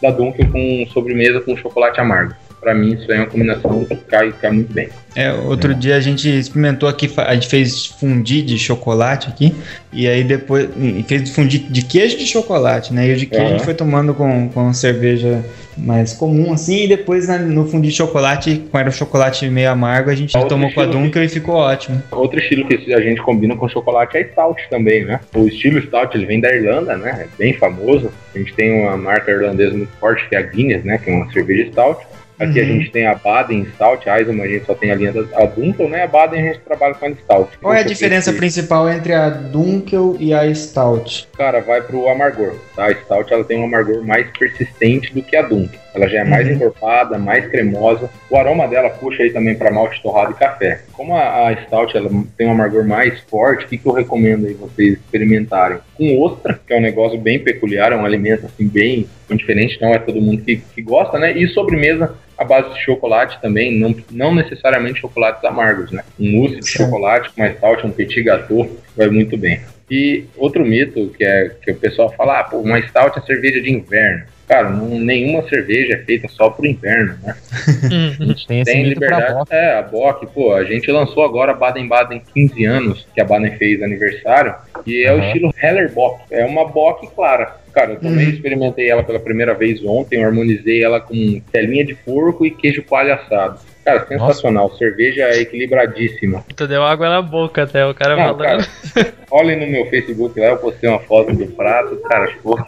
Speaker 4: da Dunkel com sobremesa com chocolate amargo. Pra mim, isso é uma combinação que cai, cai muito bem.
Speaker 1: É, outro dia a gente experimentou aqui, a gente fez fundi de chocolate aqui, e aí depois e fez fundi de queijo de chocolate, né? E o de queijo a gente
Speaker 4: Aham.
Speaker 1: foi tomando com, com cerveja mais comum, assim, e depois na- no fundi de chocolate, com era um chocolate meio amargo, a gente
Speaker 4: Outro
Speaker 1: tomou com a Dunkel e ficou ótimo.
Speaker 4: Outro estilo que a gente combina com chocolate é Stout também, né? O estilo Stout ele vem da Irlanda, né? É bem famoso. A gente tem uma marca irlandesa muito forte que é a Guinness, né? Que é uma cerveja Stout. Aqui a
Speaker 1: Uhum.
Speaker 4: gente tem a Baden Stout, a Eisenbahn a gente só tem a linha da a Dunkel, né? A Baden a gente trabalha com a Stout.
Speaker 1: Qual é a diferença
Speaker 4: esse-
Speaker 1: principal entre a Dunkel e a Stout?
Speaker 4: Cara, vai pro amargor, tá? A Stout ela tem um amargor mais persistente do que a Dunkel. Ela já é mais
Speaker 1: Uhum.
Speaker 4: encorpada, mais cremosa. O aroma dela puxa aí também para malte torrado e café. Como a, a Stout ela tem um amargor mais forte, o que, que eu recomendo aí vocês experimentarem? Com ostra, que é um negócio bem peculiar, é um alimento assim bem, bem diferente, não é todo mundo que, que gosta, né? E sobremesa à base de chocolate também, não, não necessariamente chocolates amargos, né? Um mousse de
Speaker 1: Sim.
Speaker 4: chocolate com uma stout, um petit gâteau, vai muito bem. E outro mito que é que o pessoal fala, ah, pô, uma stout é cerveja de inverno. Cara, não- nenhuma cerveja é feita só pro inverno, né?
Speaker 2: Uhum.
Speaker 3: Tem esse
Speaker 4: Tem
Speaker 3: pra
Speaker 4: liberdade. É, a Bock, pô, a gente lançou agora a Baden-Baden 15 anos, que a Baden fez aniversário, e é o
Speaker 3: Aham.
Speaker 4: estilo Heller Bock. É uma Bock clara. Cara, eu também
Speaker 1: Uhum.
Speaker 4: experimentei ela pela primeira vez ontem, eu harmonizei ela com telinha de porco e queijo coalho assado. Cara, sensacional. Cerveja é equilibradíssima.
Speaker 2: Tu deu água na boca até, o cara
Speaker 4: Não,
Speaker 2: falando.
Speaker 4: cara, olhem no meu Facebook lá, eu postei uma foto do prato, cara, ficou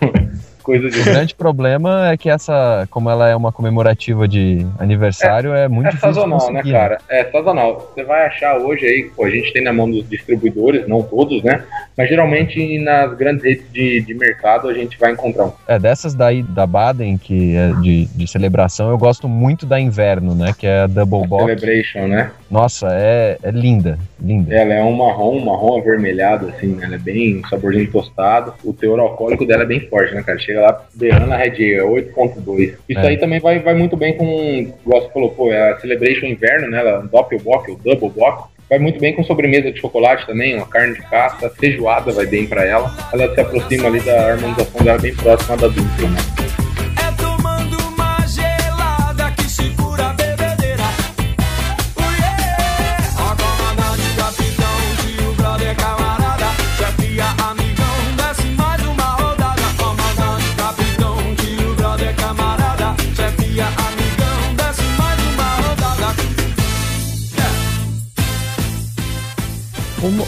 Speaker 4: coisa de
Speaker 3: O grande problema é que essa, como ela é uma comemorativa de aniversário, é, muito
Speaker 4: É
Speaker 3: difícil de
Speaker 4: sazonal, né,
Speaker 3: conseguir.
Speaker 4: cara? É sazonal. Você vai achar hoje aí, pô, a gente tem na mão dos distribuidores, não todos, né? Mas geralmente nas grandes redes de, de mercado a gente vai encontrar um.
Speaker 3: É, dessas daí da Baden, que é de, de celebração, eu gosto muito da Inverno, né? Que é a Double Bock.
Speaker 4: Celebration, né?
Speaker 3: Nossa, é, é linda, linda.
Speaker 4: Ela é um marrom, um marrom avermelhado, assim, né? Ela é bem um saborzinho tostado. O teor alcoólico dela é bem forte, né, cara? Chega lá beirando a Red é 8.2. Isso
Speaker 3: É.
Speaker 4: aí também vai, vai muito bem com, igual você falou, pô, é a Celebration Inverno, né? Ela Doppelbock, o Double Bock. Vai muito bem com sobremesa de chocolate também, uma carne de caça, feijoada vai bem pra ela. Ela se aproxima ali da harmonização dela bem próxima da Dunkel, né?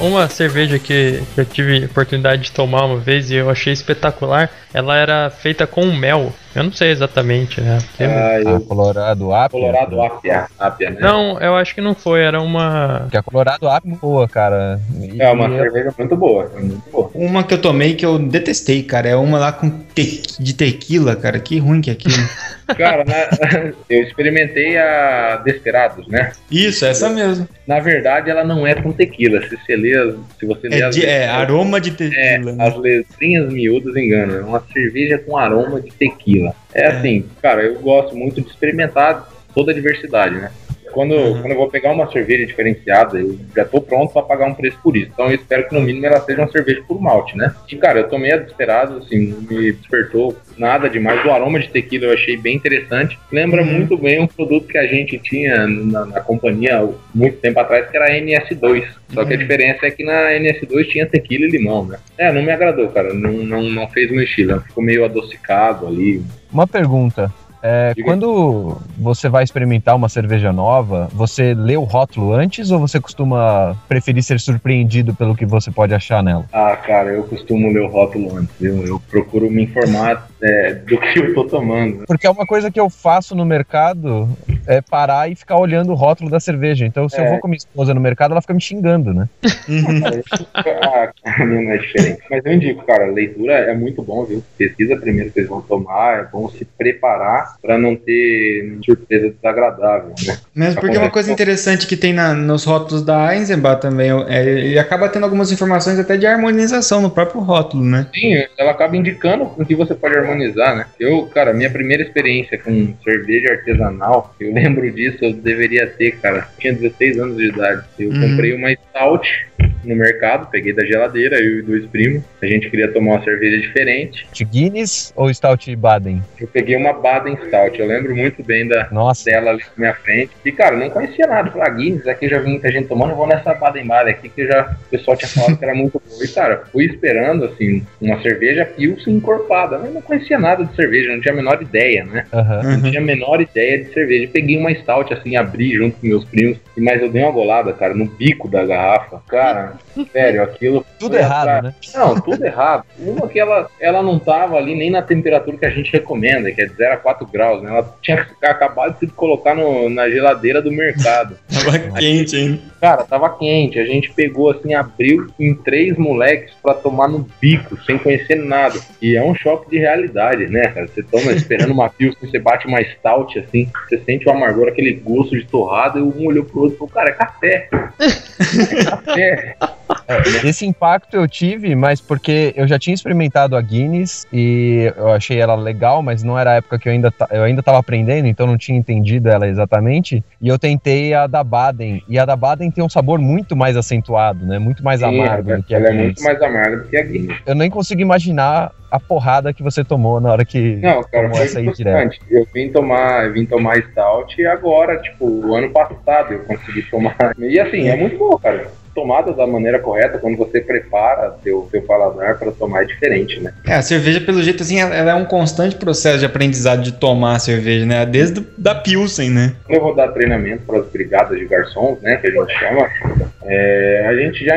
Speaker 6: Uma,
Speaker 2: cerveja que eu tive oportunidade de tomar uma vez e eu achei espetacular, ela era feita com mel. Eu não sei exatamente, né?
Speaker 4: Ah,
Speaker 3: A
Speaker 4: eu,
Speaker 3: Colorado Apia.
Speaker 4: Colorado Apia, Apia, né?
Speaker 2: Não, eu acho que não foi, era uma.
Speaker 3: Porque a Colorado Apia é muito boa, cara. E-
Speaker 4: É uma
Speaker 3: e-
Speaker 4: cerveja muito boa, é muito boa.
Speaker 1: Uma que eu tomei que eu detestei, cara, é uma lá com te- de tequila, cara, que ruim que é aquilo.
Speaker 4: Cara, na- eu experimentei a Desperados, né?
Speaker 1: Isso, essa mesmo.
Speaker 4: Na verdade, ela não é com tequila. Se você lê, se você lê
Speaker 1: É,
Speaker 4: as
Speaker 1: de- é, aroma de
Speaker 4: É,
Speaker 1: tequila. né?
Speaker 4: as letrinhas miúdas enganam. É uma cerveja com aroma de tequila. É,
Speaker 1: É.
Speaker 4: assim, cara, eu gosto muito de experimentar toda a diversidade, né? Quando,
Speaker 1: Uhum.
Speaker 4: quando eu vou pegar uma cerveja diferenciada, eu já tô pronto pra pagar um preço por isso. Então eu espero que no mínimo ela seja uma cerveja por malte, né? E cara, eu tomei a desesperado, assim, não me despertou nada demais. O aroma de tequila eu achei bem interessante. Lembra
Speaker 1: Uhum.
Speaker 4: muito bem um produto que a gente tinha na, na companhia muito tempo atrás, que era a NS2. Só que a
Speaker 1: Uhum.
Speaker 4: diferença é que na NS2 tinha tequila e limão, né? É, não me agradou, cara. Não, não, não fez meu estilo. Ficou meio adocicado ali.
Speaker 3: Uma pergunta. É, quando você vai experimentar uma cerveja nova, você lê o rótulo antes ou você costuma preferir ser surpreendido pelo que você pode achar nela?
Speaker 4: Ah, cara, eu costumo ler o rótulo antes. Eu, eu procuro me informar é, do que eu tô tomando.
Speaker 3: Porque é uma coisa que eu faço no mercado é parar e ficar olhando o rótulo da cerveja. Então, se eu
Speaker 4: É.
Speaker 3: vou com minha esposa no mercado, ela fica me xingando, né?
Speaker 1: Uhum.
Speaker 4: Ah, a minha não é diferente. Mas eu indico, cara, leitura é muito bom, viu? Pesquisa primeiro que eles vão tomar, é bom se preparar pra não ter surpresa desagradável, né?
Speaker 1: Mesmo porque uma coisa interessante que tem na- nos rótulos da Eisenbach também, é, ele acaba tendo algumas informações até de harmonização no próprio rótulo, né?
Speaker 4: Sim, ela acaba indicando com que você pode harmonizar, né? Eu, cara, minha primeira experiência com cerveja artesanal, eu lembro disso, eu deveria ter, cara, tinha 16 anos de idade. Eu
Speaker 1: Uhum.
Speaker 4: comprei uma stout no mercado, peguei da geladeira, eu e dois primos. A gente queria tomar uma cerveja diferente.
Speaker 3: De Guinness ou Stout Baden?
Speaker 4: Eu peguei uma Baden Stout, eu lembro muito bem da,
Speaker 3: Nossa,
Speaker 4: dela ali na minha frente. E, cara, eu não conhecia nada. Falei, ah, Guinness, aqui já vi muita gente tomando, eu vou nessa Baden Baden aqui, que já o pessoal tinha falado que era muito boa. E, cara, fui esperando, assim, uma cerveja Pilsen encorpada. Eu não conhecia nada de cerveja, não tinha a menor ideia, né?
Speaker 3: aham.
Speaker 1: Uhum.
Speaker 4: Não tinha a menor ideia de cerveja. Peguei uma stout, assim, abri junto com meus primos, mas eu dei uma golada, cara, no bico da garrafa. Cara, sério, aquilo.
Speaker 3: Tudo errado,
Speaker 4: atrás-
Speaker 3: né?
Speaker 4: Não, tudo errado. Uma que ela, ela não tava ali nem na temperatura que a gente recomenda, que é de 0 a 4 graus, né? Ela tinha acabado de se colocar no- na geladeira do mercado.
Speaker 1: Tava quente ainda.
Speaker 4: Cara, tava quente. A gente pegou assim, abriu em três moleques pra tomar no bico, sem conhecer nada. E é um choque de realidade, né, cara? Você toma esperando uma pilsen, você bate uma stout assim, você sente o amargor, aquele gosto de torrada, e um olhou pro outro falou, cara, é café. É café.
Speaker 3: É, esse impacto eu tive, mas porque eu já tinha experimentado a Guinness e eu achei ela legal, mas não era a época que eu ainda, eu ainda tava aprendendo, então não tinha entendido ela exatamente. E eu tentei a da Baden, e a da Baden tem um sabor muito mais acentuado, né? Muito mais
Speaker 4: Sim,
Speaker 3: amargo do que a
Speaker 4: ela é
Speaker 3: Guinness.
Speaker 4: muito mais amarga do que a Guinness.
Speaker 3: Eu nem consigo imaginar a porrada que você tomou na hora que
Speaker 4: Não, cara,
Speaker 3: tomou essa aí direto.
Speaker 4: Eu vim tomar, eu vim tomar stout e agora, tipo, o ano passado eu consegui tomar. E assim, é muito bom, cara. Tomada da maneira correta, quando você prepara seu, seu paladar para tomar é diferente, né?
Speaker 1: É, a cerveja, pelo jeito, assim, ela é um constante processo de aprendizado de tomar a cerveja, né? Desde da Pilsen, né?
Speaker 4: Eu vou dar treinamento para as brigadas de garçons, né, que a gente chama, é, a gente já,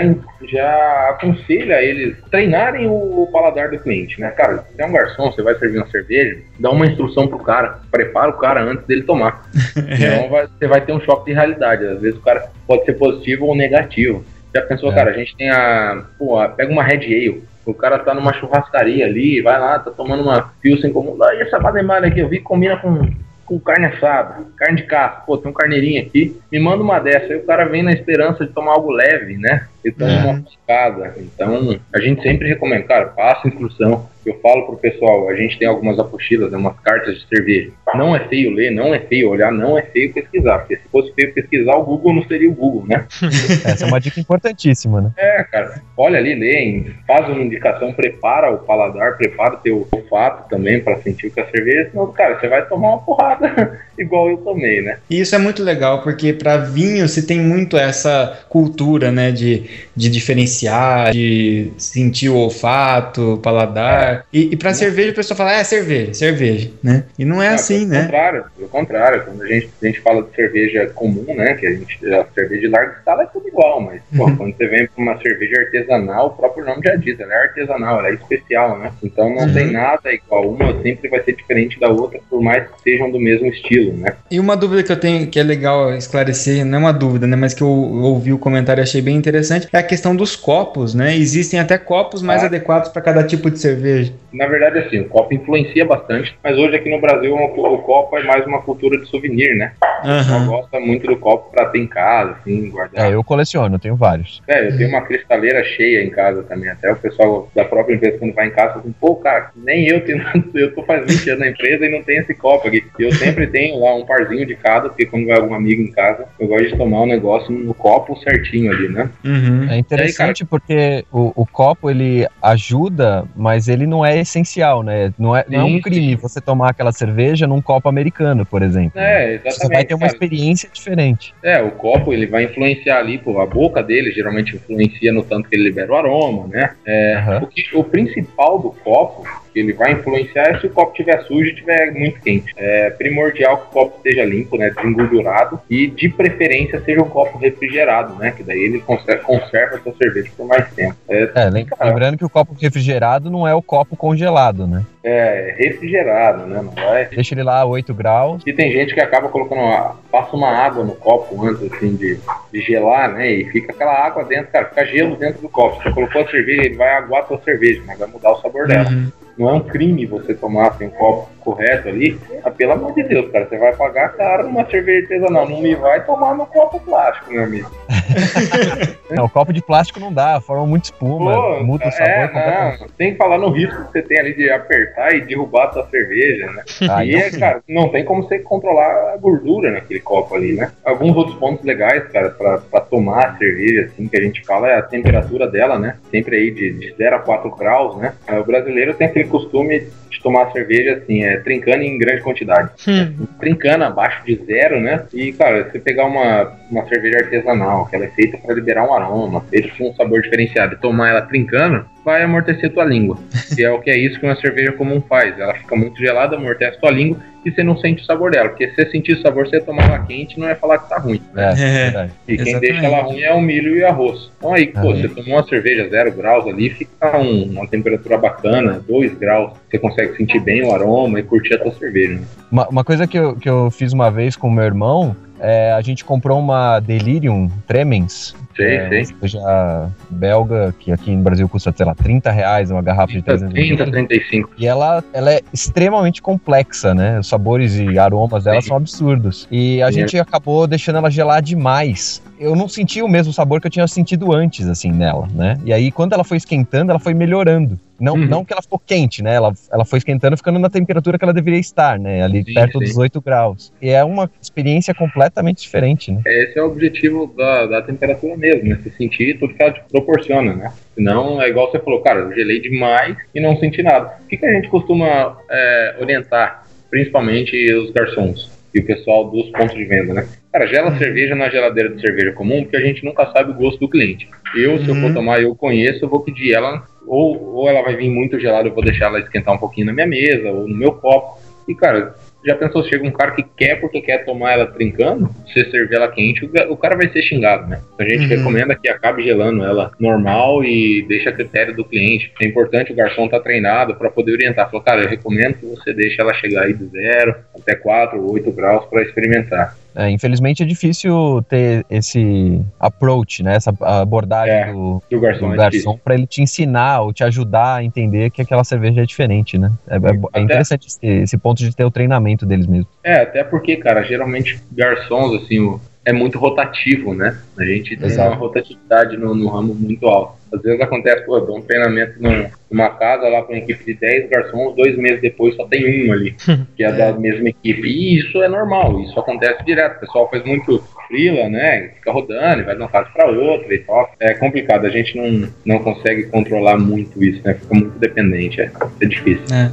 Speaker 4: já aconselha eles treinarem o, paladar do cliente, né? Cara, se é um garçom, você vai servir uma cerveja, dá uma instrução pro cara, prepara o cara antes dele tomar. Senão vai- você vai ter um choque de realidade. Às vezes o cara pode ser positivo ou negativo. Já pensou,
Speaker 3: É.
Speaker 4: cara, a gente tem a. Pô, pega uma Red Ale. O cara tá numa churrascaria ali, vai lá, tá tomando uma Pilsen comum. Ah, e essa bademada aqui, eu vi que combina com, com carne assada, carne de caça. Pô, tem um carneirinho aqui, me manda uma dessa. Aí o cara vem na esperança de tomar algo leve, né? E toma
Speaker 1: É.
Speaker 4: uma picada. Então, a gente sempre recomenda, cara, passa instrução. Eu falo pro pessoal, a gente tem algumas apostilas, né, umas cartas de cerveja. Não é feio ler, não é feio olhar, não é feio pesquisar. Porque se fosse feio pesquisar, o Google não seria o Google, né?
Speaker 3: Essa é uma dica importantíssima, né?
Speaker 4: É, cara, olha ali, lê, faz uma indicação, prepara o paladar, prepara o teu olfato também pra sentir o que é cerveja, senão, cara, você vai tomar uma porrada igual eu tomei, né?
Speaker 1: E isso é muito legal, porque para vinho se tem muito essa cultura, né, de, de diferenciar, de sentir o olfato, o paladar. E, e para cerveja a pessoa fala, é cerveja, cerveja, né? E não é assim,
Speaker 4: pelo
Speaker 1: né?
Speaker 4: contrário, pelo contrário, quando a gente, a gente fala de cerveja comum, né, que a gente, a cerveja de larga escala é tudo igual, mas, pô,
Speaker 1: Uhum.
Speaker 4: quando você vem pra uma cerveja artesanal, o próprio nome já diz, ela é artesanal, ela é especial, né? Então não
Speaker 1: Uhum.
Speaker 4: tem nada igual, uma sempre vai ser diferente da outra, por mais que sejam do mesmo estilo. Né?
Speaker 1: E uma dúvida que eu tenho, que é legal esclarecer, não é uma dúvida, né? Mas que eu ouvi o comentário e achei bem interessante, é a questão dos copos, né? Existem até copos mais
Speaker 4: Ah.
Speaker 1: adequados para cada tipo de cerveja.
Speaker 4: Na verdade, assim, o copo influencia bastante, mas hoje aqui no Brasil o copo é mais uma cultura de souvenir, né? O pessoal
Speaker 1: Aham.
Speaker 4: gosta muito do copo pra ter em casa, assim, guardar.
Speaker 3: É, eu coleciono, eu tenho vários.
Speaker 4: É, eu tenho uma cristaleira cheia em casa também. Até o pessoal da própria empresa, quando vai em casa, fala assim, pô, cara, nem eu tenho. Eu tô faz 20 anos na empresa e não tenho esse copo aqui. E eu sempre tenho lá um parzinho de cada, porque quando vai algum amigo em casa, eu gosto de tomar o negócio no copo certinho ali, né?
Speaker 1: Uhum.
Speaker 3: É interessante porque o, o copo ele ajuda, mas ele não é essencial, né? Não é, não é um crime você tomar aquela cerveja num copo americano, por exemplo.
Speaker 4: É, exatamente.
Speaker 3: Você vai ter uma experiência diferente.
Speaker 4: É, o copo ele vai influenciar ali, pô, a boca dele geralmente influencia no tanto que ele libera o aroma, né? É,
Speaker 3: Aham.
Speaker 4: o, que- o principal do copo ele vai influenciar é se o copo estiver sujo e estiver muito quente. É primordial que o copo esteja limpo, né, desengordurado e de preferência seja um copo refrigerado, né, que daí ele conserva, conserva a sua cerveja por mais tempo. É,
Speaker 3: É, lem-
Speaker 4: Cara.
Speaker 3: lembrando que o copo refrigerado não é o copo congelado, né?
Speaker 4: é refrigerado, né, não vai...
Speaker 3: Deixa ele lá a 8 graus.
Speaker 4: E tem gente que acaba colocando, uma- passa uma água no copo antes, assim, de, de gelar, né? E fica aquela água dentro, cara, fica gelo dentro do copo. Você colocou a cerveja, ele vai aguar a sua cerveja, mas vai mudar o sabor dela.
Speaker 1: Uhum.
Speaker 4: Não é um crime você tomar um copo correto ali. Mas, pelo amor de Deus, cara, você vai pagar caro numa cerveja artesanal. Não me vai tomar no copo plástico, meu amigo.
Speaker 3: Não, o copo de plástico não dá, forma muito espuma,
Speaker 4: Pô,
Speaker 3: muda o sabor
Speaker 4: é, não, tem que falar no risco que você tem ali de apertar e derrubar a sua cerveja, né?
Speaker 3: Ah,
Speaker 4: e é, cara, não tem como você controlar a gordura naquele copo ali, né? Alguns outros pontos legais, cara, pra, pra tomar a cerveja, assim, que a gente fala é a temperatura dela, né? Sempre aí de, de 0 a 4 graus, né? É, O brasileiro tem aquele costume de tomar cerveja, assim, é, trincando em grande quantidade.
Speaker 2: Hum.
Speaker 4: Trincando abaixo de zero, né? E, cara, você pegar uma, uma cerveja artesanal, que ela é feita para liberar um aroma, feita com um sabor diferenciado, e tomar ela trincando, vai amortecer tua língua. que é o que é isso que uma cerveja comum faz. Ela fica muito gelada, amortece tua língua e você não sente o sabor dela. Porque se você sentir o sabor, você tomar ela quente, não é falar que tá ruim.
Speaker 3: É,
Speaker 1: É.
Speaker 3: verdade.
Speaker 4: E quem
Speaker 1: Exatamente.
Speaker 4: deixa ela ruim é o milho e o arroz. Então aí, pô,
Speaker 3: Aham.
Speaker 4: você tomou uma cerveja zero graus ali, fica um- uma temperatura bacana, 2 graus. Você consegue sentir bem o aroma e curtir a tua cerveja. Né?
Speaker 3: Uma, uma coisa que eu, que eu fiz uma vez com meu irmão, é, a gente comprou uma Delirium Tremens.
Speaker 4: Sei,
Speaker 3: é. Uma cerveja belga, que aqui no Brasil custa, sei lá, 30 reais uma garrafa de 300
Speaker 4: 30,
Speaker 3: ml.
Speaker 4: 35.
Speaker 3: E ela, ela é extremamente complexa, né? Os sabores e aromas dela
Speaker 4: Sim.
Speaker 3: são absurdos. E a
Speaker 4: Sim.
Speaker 3: gente acabou deixando ela gelar demais. Eu não senti o mesmo sabor que eu tinha sentido antes, assim, nela, né? E aí, quando ela foi esquentando, ela foi melhorando. Não,
Speaker 4: Uhum.
Speaker 3: não que ela ficou quente, né? Ela, ela foi esquentando, ficando na temperatura que ela deveria estar, né? Ali
Speaker 4: Sim,
Speaker 3: perto
Speaker 4: sim.
Speaker 3: dos 8 graus. E é uma experiência completamente diferente, né?
Speaker 4: Esse é o objetivo da, da temperatura mesmo, né? Se sentir tudo que ela te proporciona, né? Senão, é igual você falou, cara, eu gelei demais e não senti nada. O que, que a gente costuma é, orientar, principalmente os garçons e o pessoal dos pontos de venda, né? Cara, gela cerveja na geladeira de cerveja comum, porque a gente nunca sabe o gosto do cliente. Eu, se eu for
Speaker 1: Uhum.
Speaker 4: tomar, eu conheço, eu vou pedir ela, ou, ou ela vai vir muito gelada, eu vou deixar ela esquentar um pouquinho na minha mesa, ou no meu copo. E, cara, já pensou, chega um cara que quer porque quer tomar ela trincando, você servir ela quente, o, cara vai ser xingado, né? A gente
Speaker 1: Uhum.
Speaker 4: recomenda que acabe gelando ela normal e deixa a critério do cliente. É importante o garçom estar treinado para poder orientar. Falou, cara, eu recomendo que você deixe ela chegar aí de 0 até 4 ou 8 graus para experimentar.
Speaker 3: É, infelizmente é difícil ter esse approach, né? Essa abordagem
Speaker 4: É,
Speaker 3: do,
Speaker 4: E o garçom
Speaker 3: do
Speaker 4: é
Speaker 3: garçom
Speaker 4: difícil.
Speaker 3: para ele te ensinar ou te ajudar a entender que aquela cerveja é diferente, né? É, é- é
Speaker 4: Até-
Speaker 3: interessante esse, esse ponto de ter o treinamento deles mesmo.
Speaker 4: É, até porque, cara, geralmente garçons, assim, o- é muito rotativo, né? A gente tem
Speaker 3: Exato.
Speaker 4: uma rotatividade no, no ramo muito alta. Às vezes acontece, pô, eu dou um treinamento num- numa casa lá com uma equipe de 10 garçons, dois meses depois só tem um ali, que é da mesma equipe. E isso é normal, isso acontece direto. O pessoal faz muito frila, né? Fica rodando e vai de uma casa para outra e tal. É complicado, a gente não, não consegue controlar muito isso, né? Fica muito dependente, é, é difícil.
Speaker 1: É.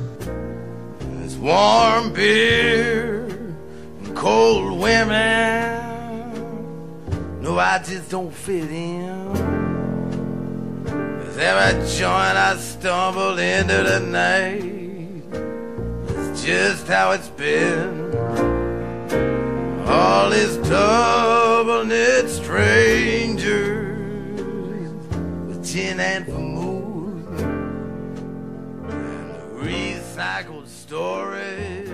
Speaker 6: It's warm beer and cold women. No, I just don't fit in. Cause every joint I stumble into tonight is just how it's been. All these double knit strangers with gin and vermouth and the recycled stories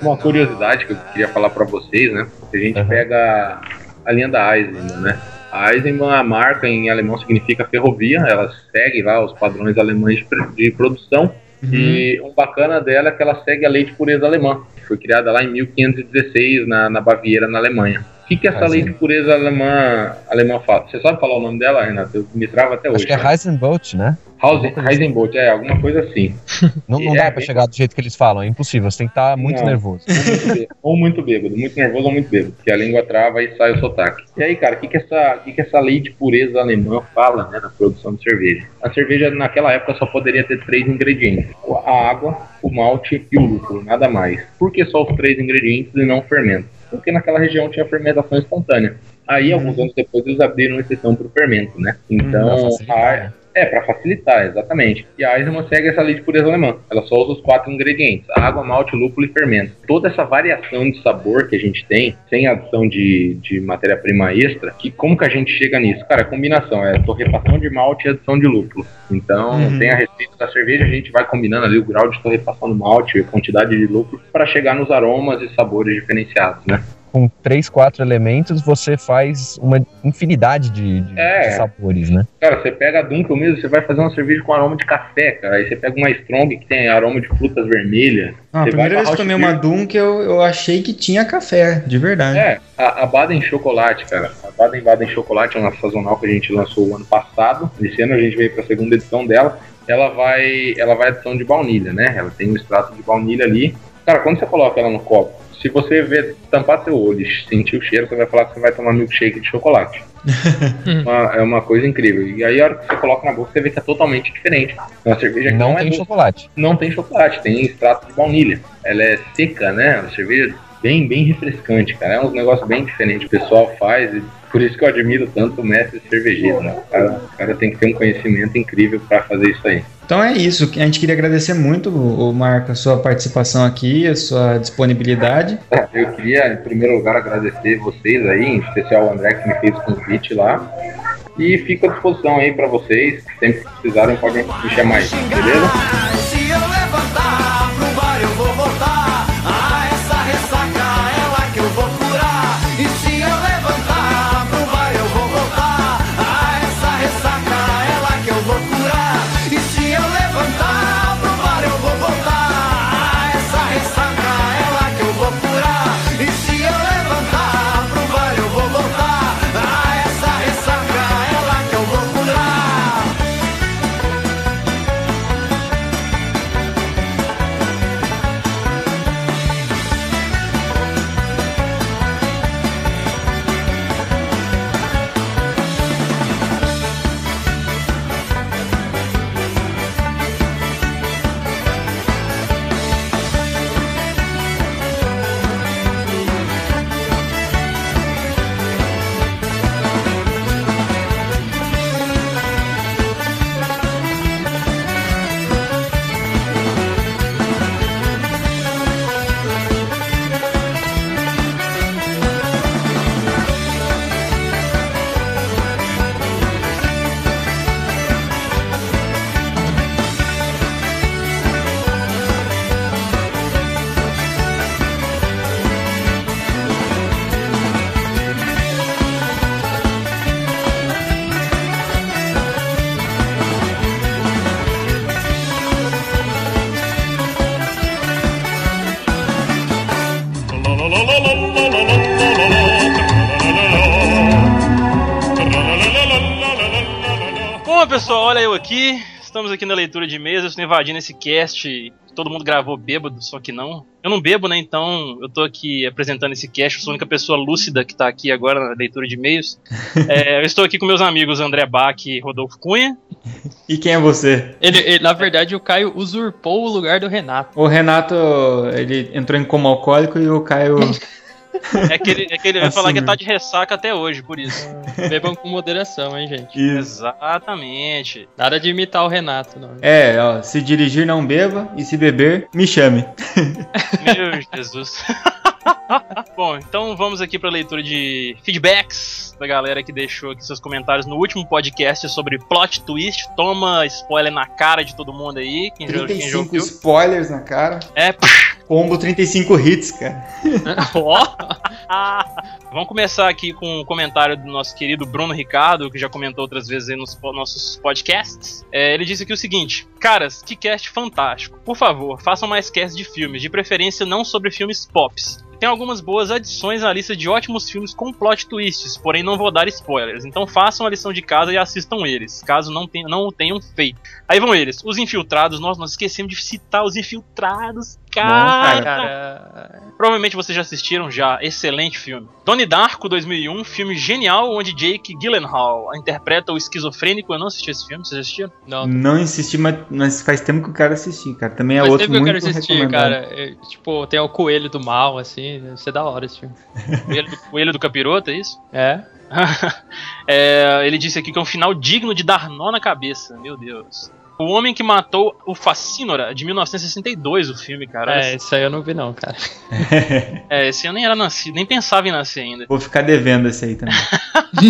Speaker 4: uma curiosidade que eu queria falar para vocês, né? A gente
Speaker 3: Uhum.
Speaker 4: pega a linha da Eisenbahn, né? A Eisenbahn, a marca em alemão significa ferrovia, ela segue lá os padrões alemães de pr- de produção. E o bacana dela é que ela segue a lei de pureza alemã, que foi criada lá em 1516 na, na Baviera, na Alemanha. O que, que essa lei de pureza alemã, alemã fala? Você sabe falar o nome dela, Renato? Eu me travo até hoje.
Speaker 3: Acho que é
Speaker 4: cara.
Speaker 3: Heisenbolt, né?
Speaker 4: Hausen- Heisenbolt, é, alguma coisa assim.
Speaker 3: Não, não
Speaker 4: É,
Speaker 3: dá pra
Speaker 4: bem-
Speaker 3: chegar do jeito que eles falam, é impossível. Você tem que estar muito
Speaker 4: Não.
Speaker 3: nervoso.
Speaker 4: Ou muito, bêbado, muito nervoso ou muito bêbado, porque a língua trava e sai o sotaque. E aí, cara, o que, que, essa, que, que essa lei de pureza alemã fala né, na produção de cerveja? A cerveja, naquela época, só poderia ter três ingredientes: a água, o malte e o lúpulo, nada mais. Por que só os três ingredientes e não o fermento? Porque naquela região tinha fermentação espontânea. Aí, alguns anos depois, eles abriram exceção para o fermento, né? Então,
Speaker 3: pra facilitar,
Speaker 4: a-? É, para facilitar, exatamente. E a Eisenbahn segue essa lei de pureza alemã. Ela só usa os quatro ingredientes: água, malte, lúpulo e fermento. Toda essa variação de sabor que a gente tem, sem adição de, de matéria-prima extra, que como que a gente chega nisso? Cara, combinação, é torrefação de malte e adição de lúpulo. Então,
Speaker 1: Uhum.
Speaker 4: tem a receita da cerveja, a gente vai combinando ali o grau de torrefação do malte, a quantidade de lúpulo, para chegar nos aromas e sabores diferenciados, né?
Speaker 3: Com três, quatro elementos, você faz uma infinidade de, de-
Speaker 4: É.
Speaker 3: de sabores, né?
Speaker 4: Cara, você pega a Dunkel mesmo, você vai fazer uma cerveja com aroma de café, cara. Aí você pega uma Strong que tem aroma de frutas vermelhas.
Speaker 1: Ah, a primeira vez que
Speaker 4: pra
Speaker 1: tomei uma Dunk, eu, eu achei que tinha café, de verdade.
Speaker 4: É, a, a Baden Chocolate, cara. A Baden Baden Chocolate é uma sazonal que a gente lançou o ano passado. Esse ano a gente veio pra segunda edição dela. Ela vai, ela vai adição de baunilha, né? Ela tem um extrato de baunilha ali. Cara, quando você coloca ela no copo, se você ver, tampar seu olho e sentir o cheiro, você vai falar que você vai tomar milkshake de chocolate. Uma- é uma coisa incrível. E aí, a hora que você coloca na boca, você vê que é totalmente diferente. É Uma cerveja que
Speaker 3: Não,
Speaker 4: não, é
Speaker 3: tem
Speaker 4: doce
Speaker 3: chocolate.
Speaker 4: não tem chocolate, tem extrato de baunilha. Ela é seca, né? Uma cerveja bem, bem refrescante, cara. É um negócio bem diferente. O pessoal faz, e por isso que eu admiro tanto o mestre cervejeiro, né? O cara, o cara tem que ter um conhecimento incrível para fazer isso aí.
Speaker 1: Então é isso. A gente queria agradecer muito, o Marco, a sua participação aqui, a sua disponibilidade.
Speaker 4: Eu queria, em primeiro lugar, agradecer vocês aí, em especial o André que me fez o convite lá. E fico à disposição aí para vocês. Sempre que precisarem, podem me chamar aí, beleza?
Speaker 7: Aqui. Estamos aqui na leitura de mesa. Eu estou invadindo esse cast. Todo mundo gravou bêbado, só que não. Eu não bebo, né? Então eu tô aqui apresentando esse cast. Eu sou a única pessoa lúcida que tá aqui agora na leitura de e-mails. É, eu estou aqui com meus amigos André Bach e Rodolfo Cunha.
Speaker 1: E quem é você?
Speaker 2: Ele, ele- na verdade, o Caio usurpou o lugar do Renato.
Speaker 1: O Renato, ele entrou em coma alcoólico e o Caio.
Speaker 7: É que ele, é que ele vai falar que
Speaker 1: Assumiu.
Speaker 7: tá de ressaca até hoje, por isso.
Speaker 2: Bebam com moderação, hein, gente.
Speaker 1: Isso.
Speaker 7: Exatamente.
Speaker 2: Nada de imitar o Renato, não.
Speaker 1: É, ó, se dirigir não beba e se beber, me chame.
Speaker 7: Meu Jesus. Bom, então vamos aqui para leitura de feedbacks da galera que deixou aqui seus comentários no último podcast sobre plot twist. Toma spoiler na cara de todo mundo aí. Quem já, quem já
Speaker 1: 35
Speaker 7: ouviu.
Speaker 1: spoilers na cara.
Speaker 7: É,
Speaker 1: Combo 35 hits, cara.
Speaker 8: Ó,
Speaker 7: Vamos começar aqui com um comentário do nosso querido Bruno Ricardo, que já comentou outras vezes aí nos nossos podcasts. É, ele disse aqui o seguinte: Caras, que cast fantástico. Por favor, façam mais casts de filmes, de preferência não sobre filmes pops. Tem algumas boas adições na lista de ótimos filmes com plot twists, porém não vou dar spoilers. Então façam a lição de casa e assistam eles, caso não, tenham, não o tenham feito. Aí vão eles, os infiltrados. Nossa, nós esquecemos de citar os infiltrados. Cara,
Speaker 8: cara.
Speaker 7: Provavelmente vocês já assistiram já. Excelente filme. Donnie Darko 2001, filme genial onde Jake Gyllenhaal interpreta o esquizofrênico. Eu não assisti esse filme, vocês assistiram?
Speaker 8: Não,
Speaker 1: Não insisti, mas, mas faz tempo que eu quero assistir, cara. Também é
Speaker 8: Faz
Speaker 1: outro
Speaker 8: tempo que eu
Speaker 1: muito
Speaker 8: quero assistir,
Speaker 1: recomendado.
Speaker 8: cara. É, tipo, tem o Coelho do Mal, assim, deve ser da hora esse filme.
Speaker 7: Coelho do, Coelho do Capiroto, é isso?
Speaker 8: É?
Speaker 7: É, ele disse aqui que é um final digno de dar nó na cabeça. Meu Deus. O Homem que Matou o Facínora, de 1962, o filme, cara.
Speaker 8: É, isso aí eu não vi não, cara.
Speaker 7: É, esse eu nem era nascido, nem pensava em nascer ainda.
Speaker 1: Vou ficar devendo esse aí também.